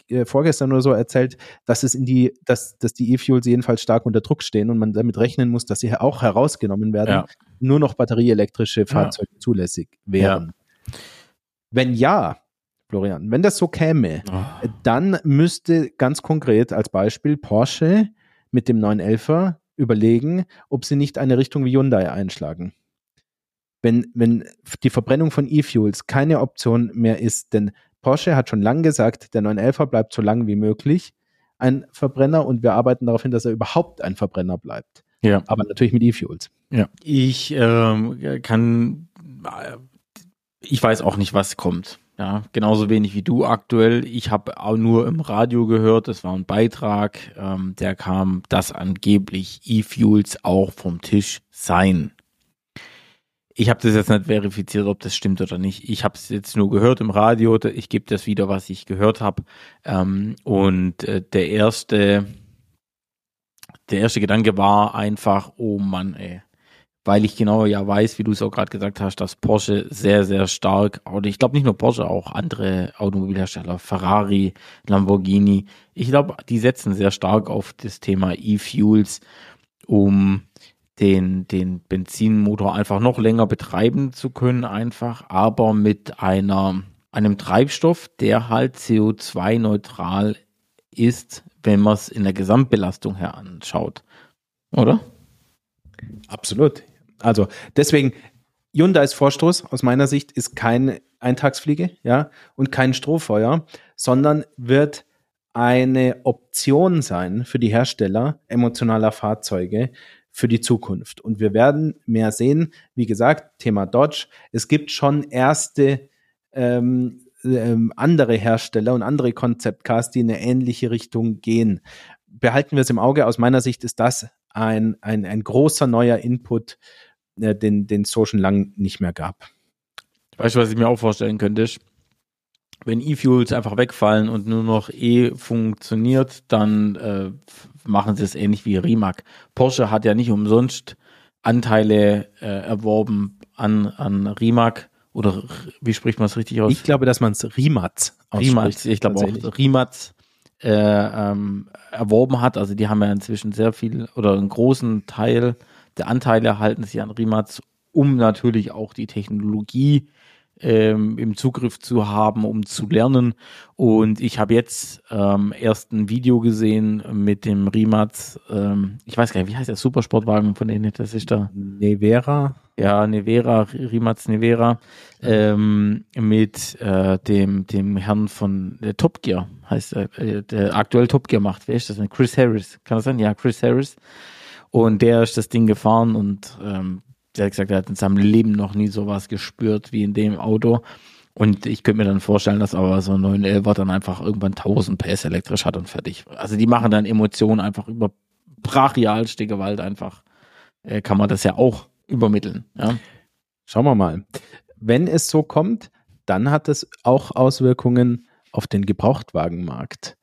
B: äh, vorgestern oder so erzählt, dass es in die, dass, dass die E-Fuels jedenfalls stark unter Druck stehen und man damit rechnen muss, dass sie auch herausgenommen werden, ja. nur noch batterieelektrische Fahrzeuge ja. zulässig wären. Ja. Wenn ja, Florian, wenn das so käme, oh. dann müsste ganz konkret als Beispiel Porsche mit dem 911er überlegen, ob sie nicht eine Richtung wie Hyundai einschlagen. Wenn, wenn die Verbrennung von E-Fuels keine Option mehr ist, denn Porsche hat schon lange gesagt, der 911er bleibt so lang wie möglich ein Verbrenner und wir arbeiten darauf hin, dass er überhaupt ein Verbrenner bleibt.
A: Ja.
B: Aber natürlich mit E-Fuels.
A: Ja. Ich ähm, kann, ich weiß auch nicht, was kommt. Ja, genauso wenig wie du aktuell. Ich habe auch nur im Radio gehört, es war ein Beitrag, ähm, der kam, dass angeblich E-Fuels auch vom Tisch seien. Ich habe das jetzt nicht verifiziert, ob das stimmt oder nicht. Ich habe es jetzt nur gehört im Radio. Ich gebe das wieder, was ich gehört habe. Ähm, und äh, der erste, der erste Gedanke war einfach, oh Mann, ey. Weil ich genau ja weiß, wie du es auch gerade gesagt hast, dass Porsche sehr, sehr stark, oder ich glaube nicht nur Porsche, auch andere Automobilhersteller, Ferrari, Lamborghini, ich glaube, die setzen sehr stark auf das Thema E-Fuels, um den, den Benzinmotor einfach noch länger betreiben zu können, einfach, aber mit einer, einem Treibstoff, der halt CO2-neutral ist, wenn man es in der Gesamtbelastung her anschaut. Oder?
B: Absolut. Also deswegen, Hyundais Vorstoß aus meiner Sicht ist kein Eintagsfliege, ja, und kein Strohfeuer, sondern wird eine Option sein für die Hersteller emotionaler Fahrzeuge, für die Zukunft. Und wir werden mehr sehen. Wie gesagt, Thema Dodge. Es gibt schon erste ähm, ähm, andere Hersteller und andere Konzeptcars, die in eine ähnliche Richtung gehen. Behalten wir es im Auge. Aus meiner Sicht ist das ein, ein, ein großer neuer Input, äh, den, es so schon lang nicht mehr gab.
A: Weißt du, was ich mir auch vorstellen könnte? wenn E-Fuels einfach wegfallen und nur noch E funktioniert, dann äh, machen sie es ähnlich wie Rimac. Porsche hat ja nicht umsonst Anteile äh, erworben an, an Rimac oder wie spricht man es richtig aus?
B: Ich glaube, dass man es Rimac
A: Rimac, ich glaube auch Rimac äh, ähm, erworben hat. Also die haben ja inzwischen sehr viel oder einen großen Teil der Anteile erhalten sich an Rimac, um natürlich auch die Technologie ähm, im Zugriff zu haben, um zu lernen. Und ich habe jetzt ähm, erst ein Video gesehen mit dem Rimac, ähm, ich weiß gar nicht, wie heißt der Supersportwagen von denen, das ist da?
B: Nevera.
A: Ja, Nevera, Rimac Nevera, ähm, mit äh, dem, dem Herrn von äh, Top Gear, heißt er, äh, der aktuell Top Gear macht. Wer ist das denn? Chris Harris. Kann das sein? Ja, Chris Harris. Und der ist das Ding gefahren und ähm, der hat gesagt, er hat in seinem Leben noch nie sowas gespürt wie in dem Auto. Und ich könnte mir dann vorstellen, dass aber so ein 911 dann einfach irgendwann 1000 PS elektrisch hat und fertig. Also die machen dann Emotionen einfach über brachialste Gewalt einfach. Äh, kann man das ja auch übermitteln. Ja?
B: Schauen wir mal. Wenn es so kommt, dann hat es auch Auswirkungen auf den Gebrauchtwagenmarkt.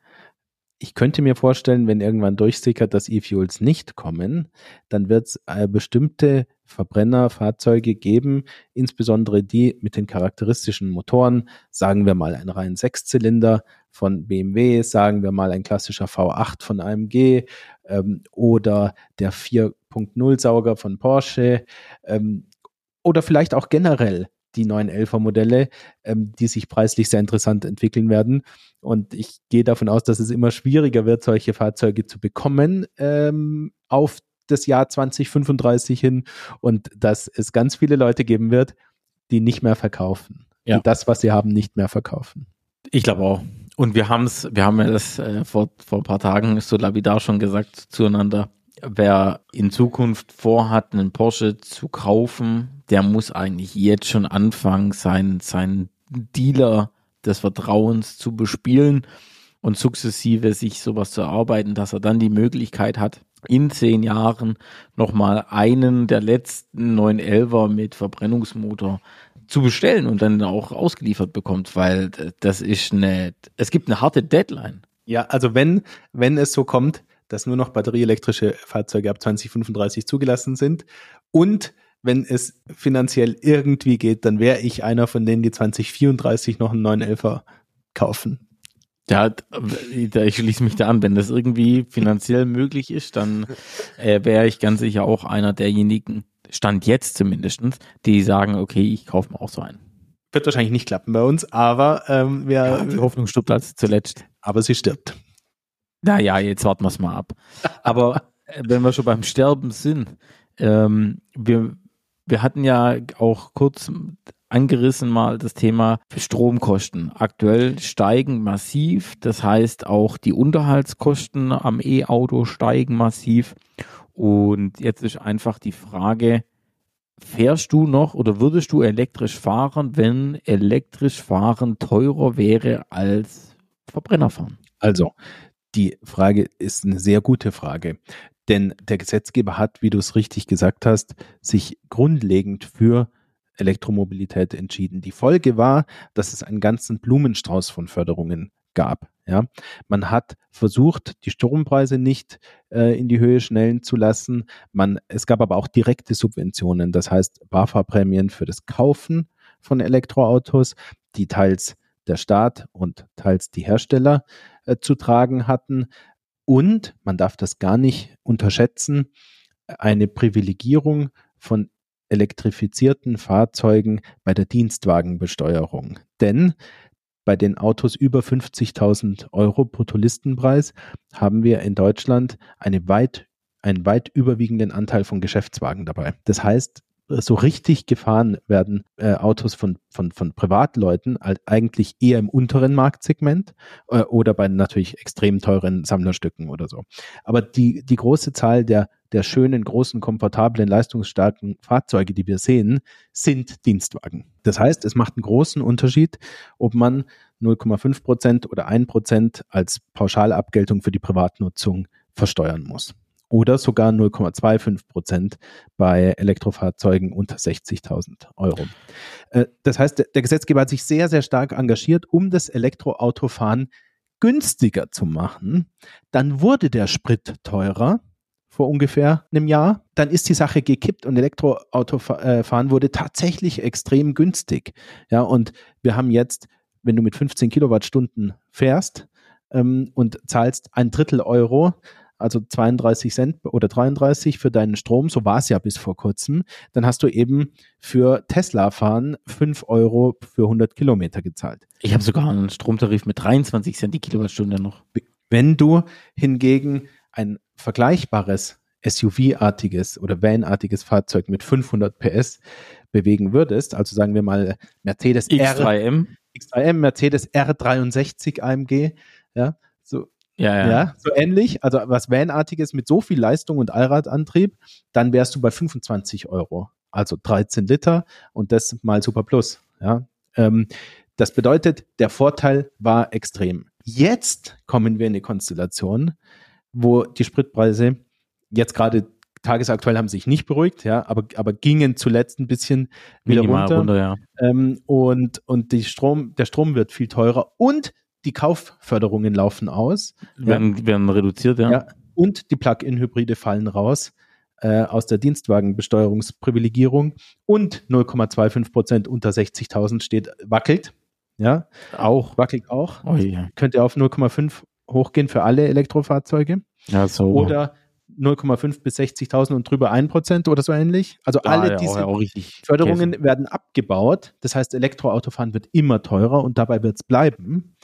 B: Ich könnte mir vorstellen, wenn irgendwann durchsickert, dass E-Fuels nicht kommen, dann wird es äh, bestimmte Verbrennerfahrzeuge geben, insbesondere die mit den charakteristischen Motoren, sagen wir mal ein rein Sechszylinder von BMW, sagen wir mal ein klassischer V8 von AMG ähm, oder der 4.0 Sauger von Porsche ähm, oder vielleicht auch generell die neuen Elfer Modelle, ähm, die sich preislich sehr interessant entwickeln werden. Und ich gehe davon aus, dass es immer schwieriger wird, solche Fahrzeuge zu bekommen ähm, auf das Jahr 2035 hin und dass es ganz viele Leute geben wird, die nicht mehr verkaufen. Ja. Die das, was sie haben, nicht mehr verkaufen.
A: Ich glaube auch. Und wir haben es, wir haben ja das äh, vor, vor ein paar Tagen so lapidar schon gesagt zueinander. Wer in Zukunft vorhat, einen Porsche zu kaufen, der muss eigentlich jetzt schon anfangen, seinen, seinen Dealer des Vertrauens zu bespielen und sukzessive sich sowas zu erarbeiten, dass er dann die Möglichkeit hat, in zehn Jahren nochmal einen der letzten 911er mit Verbrennungsmotor zu bestellen und dann auch ausgeliefert bekommt, weil das ist eine, es gibt eine harte Deadline.
B: Ja, also wenn, wenn es so kommt, dass nur noch batterieelektrische Fahrzeuge ab 2035 zugelassen sind und wenn es finanziell irgendwie geht, dann wäre ich einer von denen, die 2034 noch einen 911er kaufen.
A: Ja, ich schließe mich da an. Wenn das irgendwie finanziell möglich ist, dann äh, wäre ich ganz sicher auch einer derjenigen, Stand jetzt zumindestens, die sagen, okay, ich kaufe mir auch so einen.
B: Wird wahrscheinlich nicht klappen bei uns, aber ähm, wir,
A: ja, die Hoffnung stirbt als zuletzt.
B: Aber sie stirbt.
A: Naja, jetzt warten wir es mal ab. Aber äh, wenn wir schon beim Sterben sind, ähm, wir, wir hatten ja auch kurz angerissen mal das Thema Stromkosten. Aktuell steigen massiv, das heißt auch die Unterhaltskosten am E-Auto steigen massiv. Und jetzt ist einfach die Frage, fährst du noch oder würdest du elektrisch fahren, wenn elektrisch fahren teurer wäre als Verbrenner fahren?
B: Also, die Frage ist eine sehr gute Frage. Denn der Gesetzgeber hat, wie du es richtig gesagt hast, sich grundlegend für Elektromobilität entschieden. Die Folge war, dass es einen ganzen Blumenstrauß von Förderungen gab. Ja, man hat versucht, die Strompreise nicht äh, in die Höhe schnellen zu lassen. Man, es gab aber auch direkte Subventionen, das heißt BAFA-Prämien für das Kaufen von Elektroautos, die teils der Staat und teils die Hersteller äh, zu tragen hatten. Und man darf das gar nicht unterschätzen, eine Privilegierung von elektrifizierten Fahrzeugen bei der Dienstwagenbesteuerung. Denn bei den Autos über 50.000 Euro Bruttolistenpreis haben wir in Deutschland eine weit, einen weit überwiegenden Anteil von Geschäftswagen dabei. Das heißt, so richtig gefahren werden äh, Autos von, von, von Privatleuten eigentlich eher im unteren Marktsegment äh, oder bei natürlich extrem teuren Sammlerstücken oder so. Aber die, die große Zahl der, der schönen, großen, komfortablen, leistungsstarken Fahrzeuge, die wir sehen, sind Dienstwagen. Das heißt, es macht einen großen Unterschied, ob man 0,5 Prozent oder 1 Prozent als Pauschalabgeltung für die Privatnutzung versteuern muss oder sogar 0,25 Prozent bei Elektrofahrzeugen unter 60.000 Euro. Äh, das heißt, der Gesetzgeber hat sich sehr, sehr stark engagiert, um das Elektroautofahren günstiger zu machen. Dann wurde der Sprit teurer vor ungefähr einem Jahr. Dann ist die Sache gekippt und Elektroautofahren wurde tatsächlich extrem günstig. Ja, und wir haben jetzt, wenn du mit 15 Kilowattstunden fährst ähm, und zahlst ein Drittel Euro, also 32 Cent oder 33 für deinen Strom, so war es ja bis vor kurzem, dann hast du eben für Tesla-Fahren 5 Euro für 100 Kilometer gezahlt.
A: Ich habe sogar einen Stromtarif mit 23 Cent die Kilowattstunde noch.
B: Wenn du hingegen ein vergleichbares SUV-artiges oder Van-artiges Fahrzeug mit 500 PS bewegen würdest, also sagen wir mal Mercedes
A: X3M,
B: R, X3M Mercedes R63 AMG, ja,
A: ja, ja.
B: ja, so ähnlich, also was Van-artiges mit so viel Leistung und Allradantrieb, dann wärst du bei 25 Euro, also 13 Liter und das mal Super Plus, ja. Ähm, das bedeutet, der Vorteil war extrem. Jetzt kommen wir in eine Konstellation, wo die Spritpreise jetzt gerade tagesaktuell haben sich nicht beruhigt, ja, aber, aber gingen zuletzt ein bisschen wieder
A: Minimal
B: runter.
A: runter, ja.
B: Ähm, und und die Strom, der Strom wird viel teurer und die Kaufförderungen laufen aus.
A: Werden, werden reduziert, ja.
B: Ja, und die Plug-in-Hybride fallen raus äh, aus der Dienstwagenbesteuerungsprivilegierung und 0,25 Prozent unter 60.000 steht, wackelt. Ja,
A: Auch.
B: wackelt auch.
A: Oh, ja.
B: Könnte auf 0,5 hochgehen für alle Elektrofahrzeuge
A: ja, so.
B: oder 0,5 bis 60.000 und drüber 1 Prozent oder so ähnlich. Also
A: Ja,
B: alle
A: ja,
B: diese
A: auch, auch richtig.
B: Förderungen werden abgebaut. Das heißt, Elektroautofahren wird immer teurer und dabei wird es bleiben.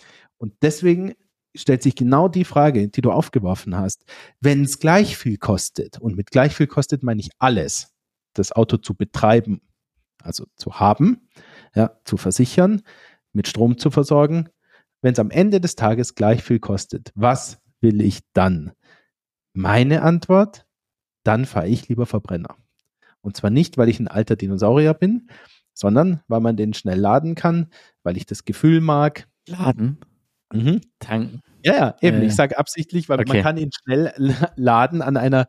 B: Und deswegen stellt sich genau die Frage, die du aufgeworfen hast. Wenn es gleich viel kostet, und mit gleich viel kostet meine ich alles, das Auto zu betreiben, also zu haben, ja, zu versichern, mit Strom zu versorgen, wenn es am Ende des Tages gleich viel kostet, was will ich dann? Meine Antwort, dann fahre ich lieber Verbrenner. Und zwar nicht, weil ich ein alter Dinosaurier bin, sondern weil man den schnell laden kann, weil ich das Gefühl mag.
A: Laden,
B: Mhm.
A: tanken.
B: Ja, ja, eben.
A: Äh,
B: ich sage absichtlich, weil man
A: okay.
B: kann ihn schnell la- laden an einer,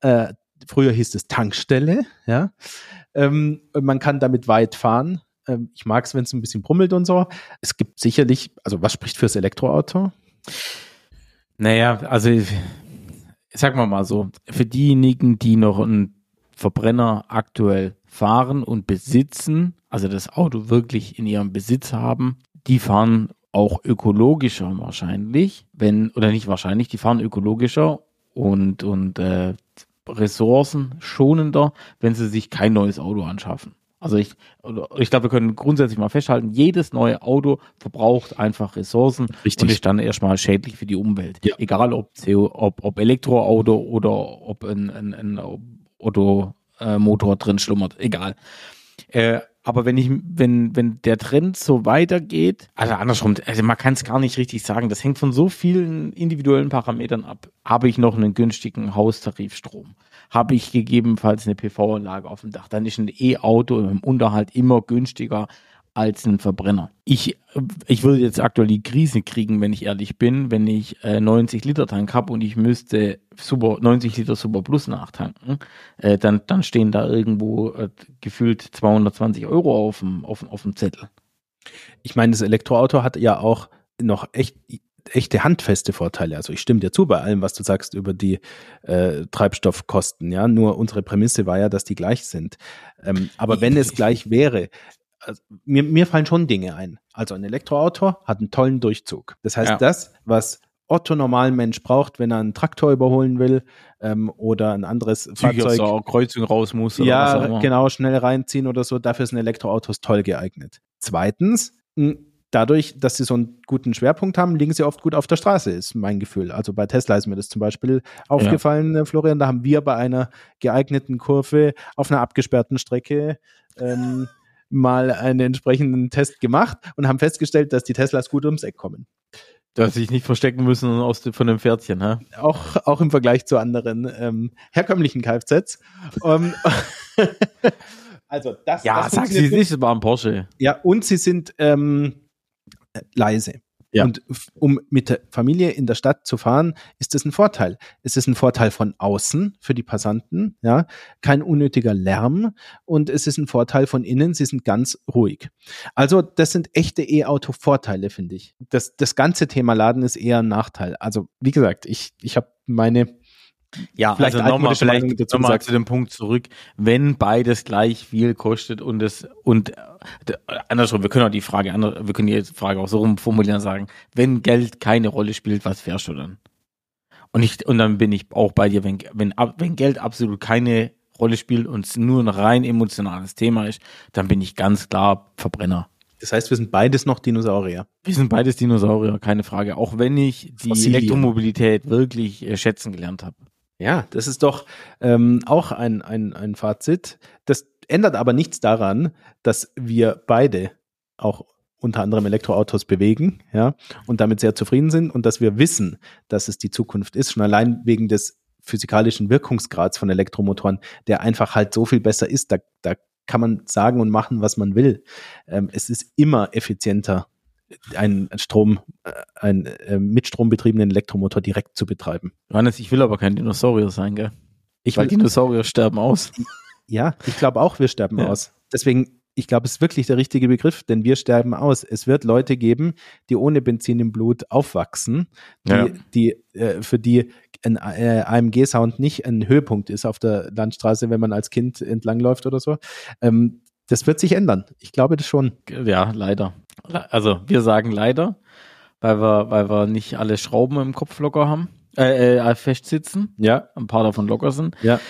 B: äh, früher hieß es Tankstelle, ja. Ähm, man kann damit weit fahren. Ähm, ich mag es, wenn es ein bisschen brummelt und so. Es gibt sicherlich, also was spricht fürs Elektroauto?
A: Naja, also sagen wir mal so, für diejenigen, die noch einen Verbrenner aktuell fahren und besitzen, also das Auto wirklich in ihrem Besitz haben, die fahren auch ökologischer wahrscheinlich, wenn, oder nicht wahrscheinlich, die fahren ökologischer und, und äh, ressourcenschonender, wenn sie sich kein neues Auto anschaffen. Also ich, ich glaube, wir können grundsätzlich mal festhalten, jedes neue Auto verbraucht einfach Ressourcen
B: Richtig.
A: und ist dann erstmal schädlich für die Umwelt.
B: Ja.
A: Egal ob, CO, ob, ob Elektroauto oder ob ein, ein, ein Automotor drin schlummert, egal. Äh, aber wenn ich, wenn, wenn der Trend so weitergeht, also andersrum, also man kann es gar nicht richtig sagen, das hängt von so vielen individuellen Parametern ab. Habe ich noch einen günstigen Haustarifstrom? Habe ich gegebenenfalls eine PV-Anlage auf dem Dach? Dann ist ein E-Auto im Unterhalt immer günstiger als ein Verbrenner. Ich, ich würde jetzt aktuell die Krise kriegen, wenn ich ehrlich bin, wenn ich äh, 90 Liter Tank habe und ich müsste Super, 90 Liter Super Plus nachtanken, äh, dann, dann stehen da irgendwo äh, gefühlt 220 Euro auf dem, auf, auf dem Zettel.
B: Ich meine, das Elektroauto hat ja auch noch echt echte handfeste Vorteile. Also ich stimme dir zu bei allem, was du sagst über die äh, Treibstoffkosten. Ja, nur unsere Prämisse war ja, dass die gleich sind. Ähm, aber wenn es gleich wäre, also mir, mir fallen schon Dinge ein. Also ein Elektroauto hat einen tollen Durchzug. Das heißt,
A: Ja.
B: das, was Otto normalen Mensch braucht, wenn er einen Traktor überholen will ähm, oder ein anderes Fahrzeug,
A: so Kreuzung raus muss oder was auch
B: ja,
A: immer.
B: genau, schnell reinziehen oder so. Dafür sind Elektroautos toll geeignet. Zweitens, dadurch, dass sie so einen guten Schwerpunkt haben, liegen sie oft gut auf der Straße, ist mein Gefühl. Also bei Tesla ist mir das zum Beispiel aufgefallen, äh, Florian. Da haben wir bei einer geeigneten Kurve auf einer abgesperrten Strecke ähm, mal einen entsprechenden Test gemacht und haben festgestellt, dass die Teslas gut ums Eck kommen.
A: Dass sich nicht verstecken müssen aus, von dem Pferdchen, hä?
B: Auch, auch im Vergleich zu anderen ähm, herkömmlichen Kfz. Ähm, also das,
A: Ja,
B: das
A: sag sie nicht, es war ein Porsche.
B: Ja, und sie sind ähm, äh, leise.
A: Ja.
B: Und um mit der Familie in der Stadt zu fahren, ist das ein Vorteil. Es ist ein Vorteil von außen für die Passanten, ja, kein unnötiger Lärm und es ist ein Vorteil von innen, sie sind ganz ruhig. Also das sind echte E-Auto-Vorteile, finde ich. Das, das ganze Thema Laden ist eher ein Nachteil. Also wie gesagt, ich, ich habe meine
A: Ja,
B: Vielleicht
A: also nochmal, vielleicht nochmal zu dem Punkt zurück. Wenn beides gleich viel kostet und es, und, äh, andersrum, wir können auch die Frage, wir können die Frage auch so rumformulieren und sagen, wenn Geld keine Rolle spielt, was fährst du dann? Und ich, und dann bin ich auch bei dir, wenn, wenn, wenn Geld absolut keine Rolle spielt und es nur ein rein emotionales Thema ist, dann bin ich ganz klar Verbrenner.
B: Das heißt, wir sind beides noch Dinosaurier.
A: Wir sind beides Dinosaurier, keine Frage. Auch wenn ich die
B: Fossilien.
A: Elektromobilität wirklich äh, schätzen gelernt habe.
B: Ja, das ist doch ähm, auch ein, ein, ein Fazit. Das ändert aber nichts daran, dass wir beide auch unter anderem Elektroautos bewegen, ja, und damit sehr zufrieden sind und dass wir wissen, dass es die Zukunft ist, schon allein wegen des physikalischen Wirkungsgrads von Elektromotoren, der einfach halt so viel besser ist. Da, da kann man sagen und machen, was man will. Ähm, es ist immer effizienter, einen Strom, äh, einen äh, mit Strom betriebenen Elektromotor direkt zu betreiben.
A: Johannes, ich will aber kein Dinosaurier sein, gell?
B: Ich
A: Weil
B: will,
A: Dinosaurier sterben aus.
B: Ja, ich glaube auch, wir sterben
A: Ja.
B: aus. Deswegen, ich glaube, es ist wirklich der richtige Begriff, denn wir sterben aus. Es wird Leute geben, die ohne Benzin im Blut aufwachsen, die,
A: Ja.
B: die äh, für die ein äh, AMG-Sound nicht ein Höhepunkt ist auf der Landstraße, wenn man als Kind entlangläuft oder so. Ähm, das wird sich ändern. Ich glaube das schon.
A: Ja, leider. Also, wir sagen leider, weil wir, weil wir nicht alle Schrauben im Kopf locker haben, äh, äh, fest sitzen.
B: Ja,
A: Ein paar davon locker sind.
B: ja.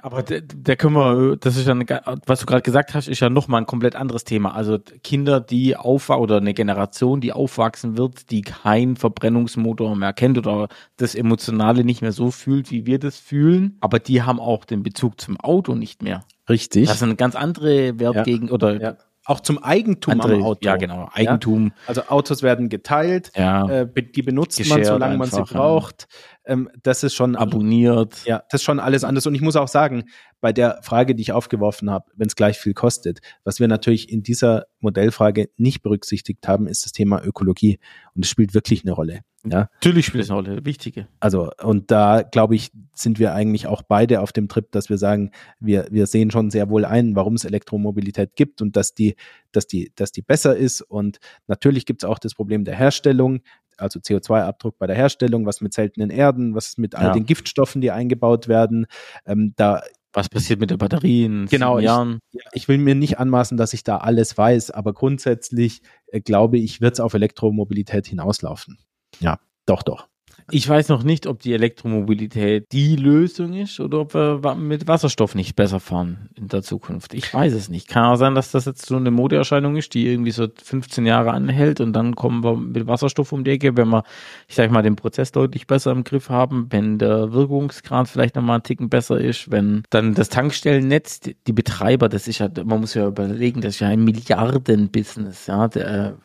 A: Aber der, der können wir, das ist ja, eine, was du gerade gesagt hast, ist ja nochmal ein komplett anderes Thema. Also Kinder, die aufwachsen oder eine Generation, die aufwachsen wird, die keinen Verbrennungsmotor mehr kennt oder das Emotionale nicht mehr so fühlt, wie wir das fühlen. Aber die haben auch den Bezug zum Auto nicht mehr.
B: Richtig.
A: Das ist eine ganz andere Wert
B: Ja.
A: gegen oder
B: ja. Auch zum Eigentum
A: andere,
B: am Auto.
A: ja genau, Eigentum.
B: Also Autos werden geteilt,
A: Ja,
B: äh, die benutzt man, solange man sie
A: ja.
B: braucht. Ähm, das ist schon
A: abonniert.
B: Ja, das ist schon alles anders. Und ich muss auch sagen, bei der Frage, die ich aufgeworfen habe, wenn es gleich viel kostet, was wir natürlich in dieser Modellfrage nicht berücksichtigt haben, ist das Thema Ökologie. Und es spielt wirklich eine Rolle. Ja,
A: Natürlich spielt es eine Rolle, wichtige.
B: also, und da glaube ich, sind wir eigentlich auch beide auf dem Trip, dass wir sagen, wir, wir sehen schon sehr wohl ein, warum es Elektromobilität gibt und dass die, dass die, dass die besser ist. Und natürlich gibt es auch das Problem der Herstellung, also CO2-Abdruck bei der Herstellung, was mit seltenen Erden, was mit all
A: Ja.
B: den Giftstoffen, die eingebaut werden. Ähm, da,
A: Was passiert mit der Batterie in
B: Genau,
A: sieben
B: ich-
A: Jahren?
B: ich will mir nicht anmaßen, dass ich da alles weiß, aber grundsätzlich äh, glaube ich, wird es auf Elektromobilität hinauslaufen. Ja, doch, doch.
A: Ich weiß noch nicht, ob die Elektromobilität die Lösung ist oder ob wir mit Wasserstoff nicht besser fahren in der Zukunft. Ich weiß es nicht. Kann auch sein, dass das jetzt so eine Modeerscheinung ist, die irgendwie so 15 Jahre anhält und dann kommen wir mit Wasserstoff um die Ecke, wenn wir, ich sag mal, den Prozess deutlich besser im Griff haben, wenn der Wirkungsgrad vielleicht nochmal einen Ticken besser ist, wenn dann das Tankstellennetz, die die Betreiber, das ist ja, man muss ja überlegen, das ist ja ein Milliardenbusiness, ja, der,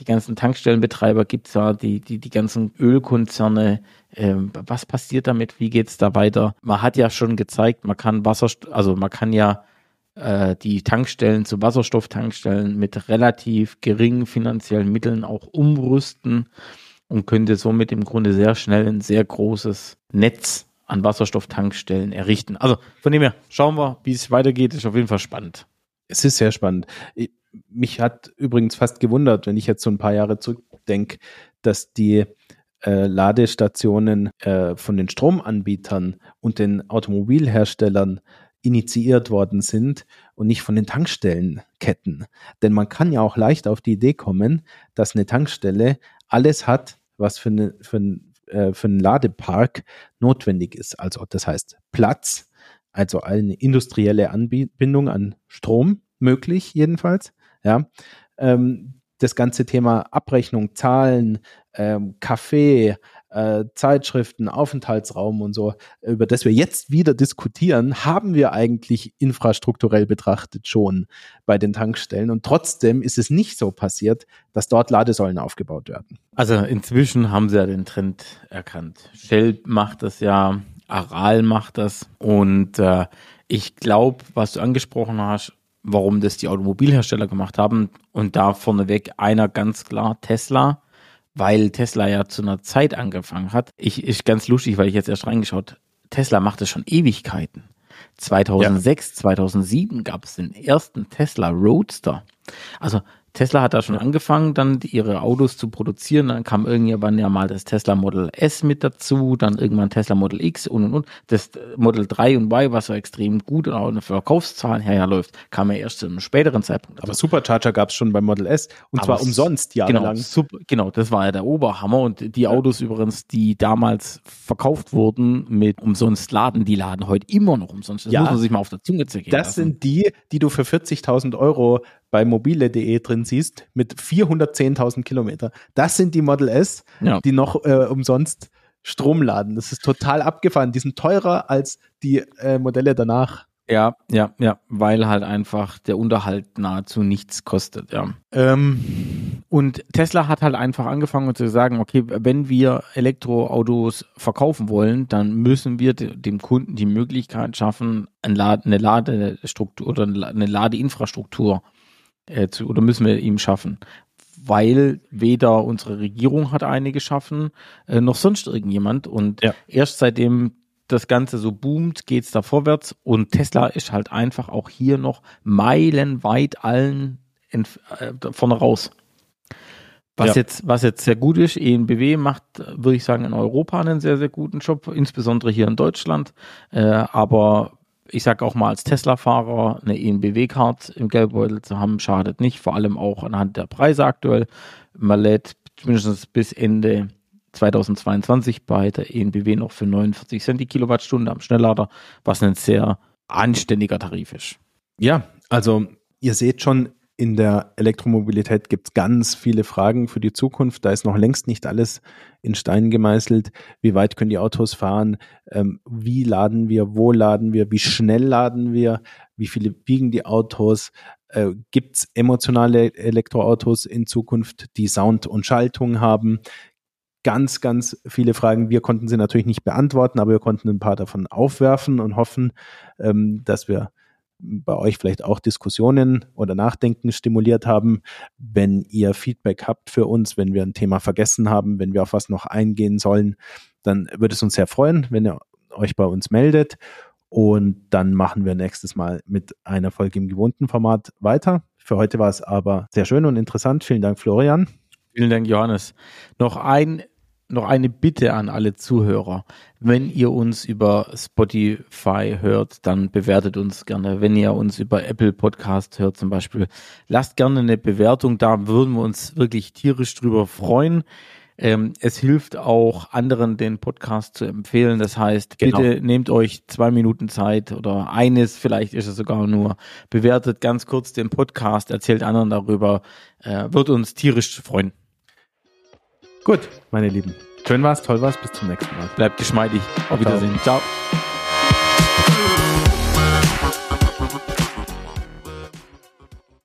A: die ganzen Tankstellenbetreiber gibt's ja, die, die, die ganzen Ölkonzerne. Ähm, was passiert damit? Wie geht's da weiter? Man hat ja schon gezeigt, man kann Wasserstoff, also man kann ja äh, die Tankstellen zu Wasserstofftankstellen mit relativ geringen finanziellen Mitteln auch umrüsten und könnte somit im Grunde sehr schnell ein sehr großes Netz an Wasserstofftankstellen errichten. Also von dem her, schauen wir, wie es weitergeht. Ist auf jeden Fall spannend.
B: Es ist sehr spannend. Ich, mich hat übrigens fast gewundert, wenn ich jetzt so ein paar Jahre zurückdenke, dass die äh, Ladestationen äh, von den Stromanbietern und den Automobilherstellern initiiert worden sind und nicht von den Tankstellenketten. Denn man kann ja auch leicht auf die Idee kommen, dass eine Tankstelle alles hat, was für, eine, für, ein, äh, für einen Ladepark notwendig ist. Also das heißt Platz, also eine industrielle Anbindung an Strom möglich jedenfalls. Ja, ähm, das ganze Thema Abrechnung, Zahlen, ähm, Kaffee, äh, Zeitschriften, Aufenthaltsraum und so, über das wir jetzt wieder diskutieren, haben wir eigentlich infrastrukturell betrachtet schon bei den Tankstellen. Und trotzdem ist es nicht so passiert, dass dort Ladesäulen aufgebaut werden.
A: Also inzwischen haben sie ja den Trend erkannt. Shell macht das ja, Aral macht das und äh, ich glaube, was du angesprochen hast, warum das die Automobilhersteller gemacht haben und da vorneweg einer ganz klar Tesla, weil Tesla ja zu einer Zeit angefangen hat. Ich ist ganz lustig, weil ich jetzt erst reingeschaut. Tesla macht das schon Ewigkeiten. 2006, 2007 gab es den ersten Tesla Roadster. Also Tesla hat da schon angefangen, dann ihre Autos zu produzieren. Dann kam irgendwann ja mal das Tesla Model S mit dazu, dann irgendwann Tesla Model X und und und. Das Model 3 und Y, was ja extrem gut und auch eine Verkaufszahlen herläuft, kam ja erst zu einem späteren Zeitpunkt.
B: Aber Supercharger gab es schon beim Model S und zwar umsonst jahrelang.
A: Genau, super, genau, das war ja der Oberhammer und die Autos übrigens, die damals verkauft wurden mit umsonst laden, die laden heute immer noch umsonst.
B: Das ja, muss man sich mal auf der Zunge zergehen Das lassen. sind die, die du für 40.000 Euro bei mobile.de drin siehst, mit 410.000 Kilometer. Das sind die Model S, ja. die noch äh, umsonst Strom laden. Das ist total abgefahren. Die sind teurer als die äh, Modelle danach.
A: Ja, ja, ja, weil halt einfach der Unterhalt nahezu nichts kostet, ja. Ähm, und Tesla hat halt einfach angefangen zu sagen, okay, wenn wir Elektroautos verkaufen wollen, dann müssen wir dem Kunden die Möglichkeit schaffen, eine Ladestruktur oder eine Ladeinfrastruktur äh, zu, oder müssen wir ihm schaffen. Weil weder unsere Regierung hat eine geschaffen, äh, noch sonst irgendjemand. Und ja. erst seitdem das Ganze so boomt, geht's da vorwärts. Und Tesla ist halt einfach auch hier noch meilenweit allen äh, vorne raus. Was, ja. jetzt, was jetzt sehr gut ist, ENBW macht, würde ich sagen, in Europa einen sehr, sehr guten Job, insbesondere hier in Deutschland. Äh, aber ich sage auch mal als Tesla-Fahrer eine ENBW-Card im Geldbeutel zu haben, schadet nicht, vor allem auch anhand der Preise aktuell. Man lädt mindestens bis Ende 2022 bei der ENBW noch für 49 Cent die Kilowattstunde am Schnelllader, was ein sehr anständiger Tarif ist.
B: Ja, also ihr seht schon, in der Elektromobilität gibt es ganz viele Fragen für die Zukunft. Da ist noch längst nicht alles in Stein gemeißelt. Wie weit können die Autos fahren? Ähm, wie laden wir? Wo laden wir? Wie schnell laden wir? Wie viele wiegen die Autos? Äh, gibt es emotionale Elektroautos in Zukunft, die Sound und Schaltung haben? Ganz, ganz viele Fragen. Wir konnten sie natürlich nicht beantworten, aber wir konnten ein paar davon aufwerfen und hoffen, ähm, dass wir bei euch vielleicht auch Diskussionen oder Nachdenken stimuliert haben. Wenn ihr Feedback habt für uns, wenn wir ein Thema vergessen haben, wenn wir auf was noch eingehen sollen, dann würde es uns sehr freuen, wenn ihr euch bei uns meldet. Und dann machen wir nächstes Mal mit einer Folge im gewohnten Format weiter. Für heute war es aber sehr schön und interessant. Vielen Dank, Florian.
A: Vielen Dank, Johannes. Noch ein noch eine Bitte an alle Zuhörer. Wenn ihr uns über Spotify hört, dann bewertet uns gerne. Wenn ihr uns über Apple Podcast hört zum Beispiel, lasst gerne eine Bewertung da, würden wir uns wirklich tierisch drüber freuen. Ähm, es hilft auch anderen, den Podcast zu empfehlen. Das heißt, genau. bitte nehmt euch zwei Minuten Zeit oder eines, vielleicht ist es sogar nur, bewertet ganz kurz den Podcast, erzählt anderen darüber, äh, wird uns tierisch freuen.
B: Gut, meine Lieben. Schön war's, toll war's. Bis zum nächsten Mal.
A: Bleibt geschmeidig. Auf Wiedersehen. Ciao.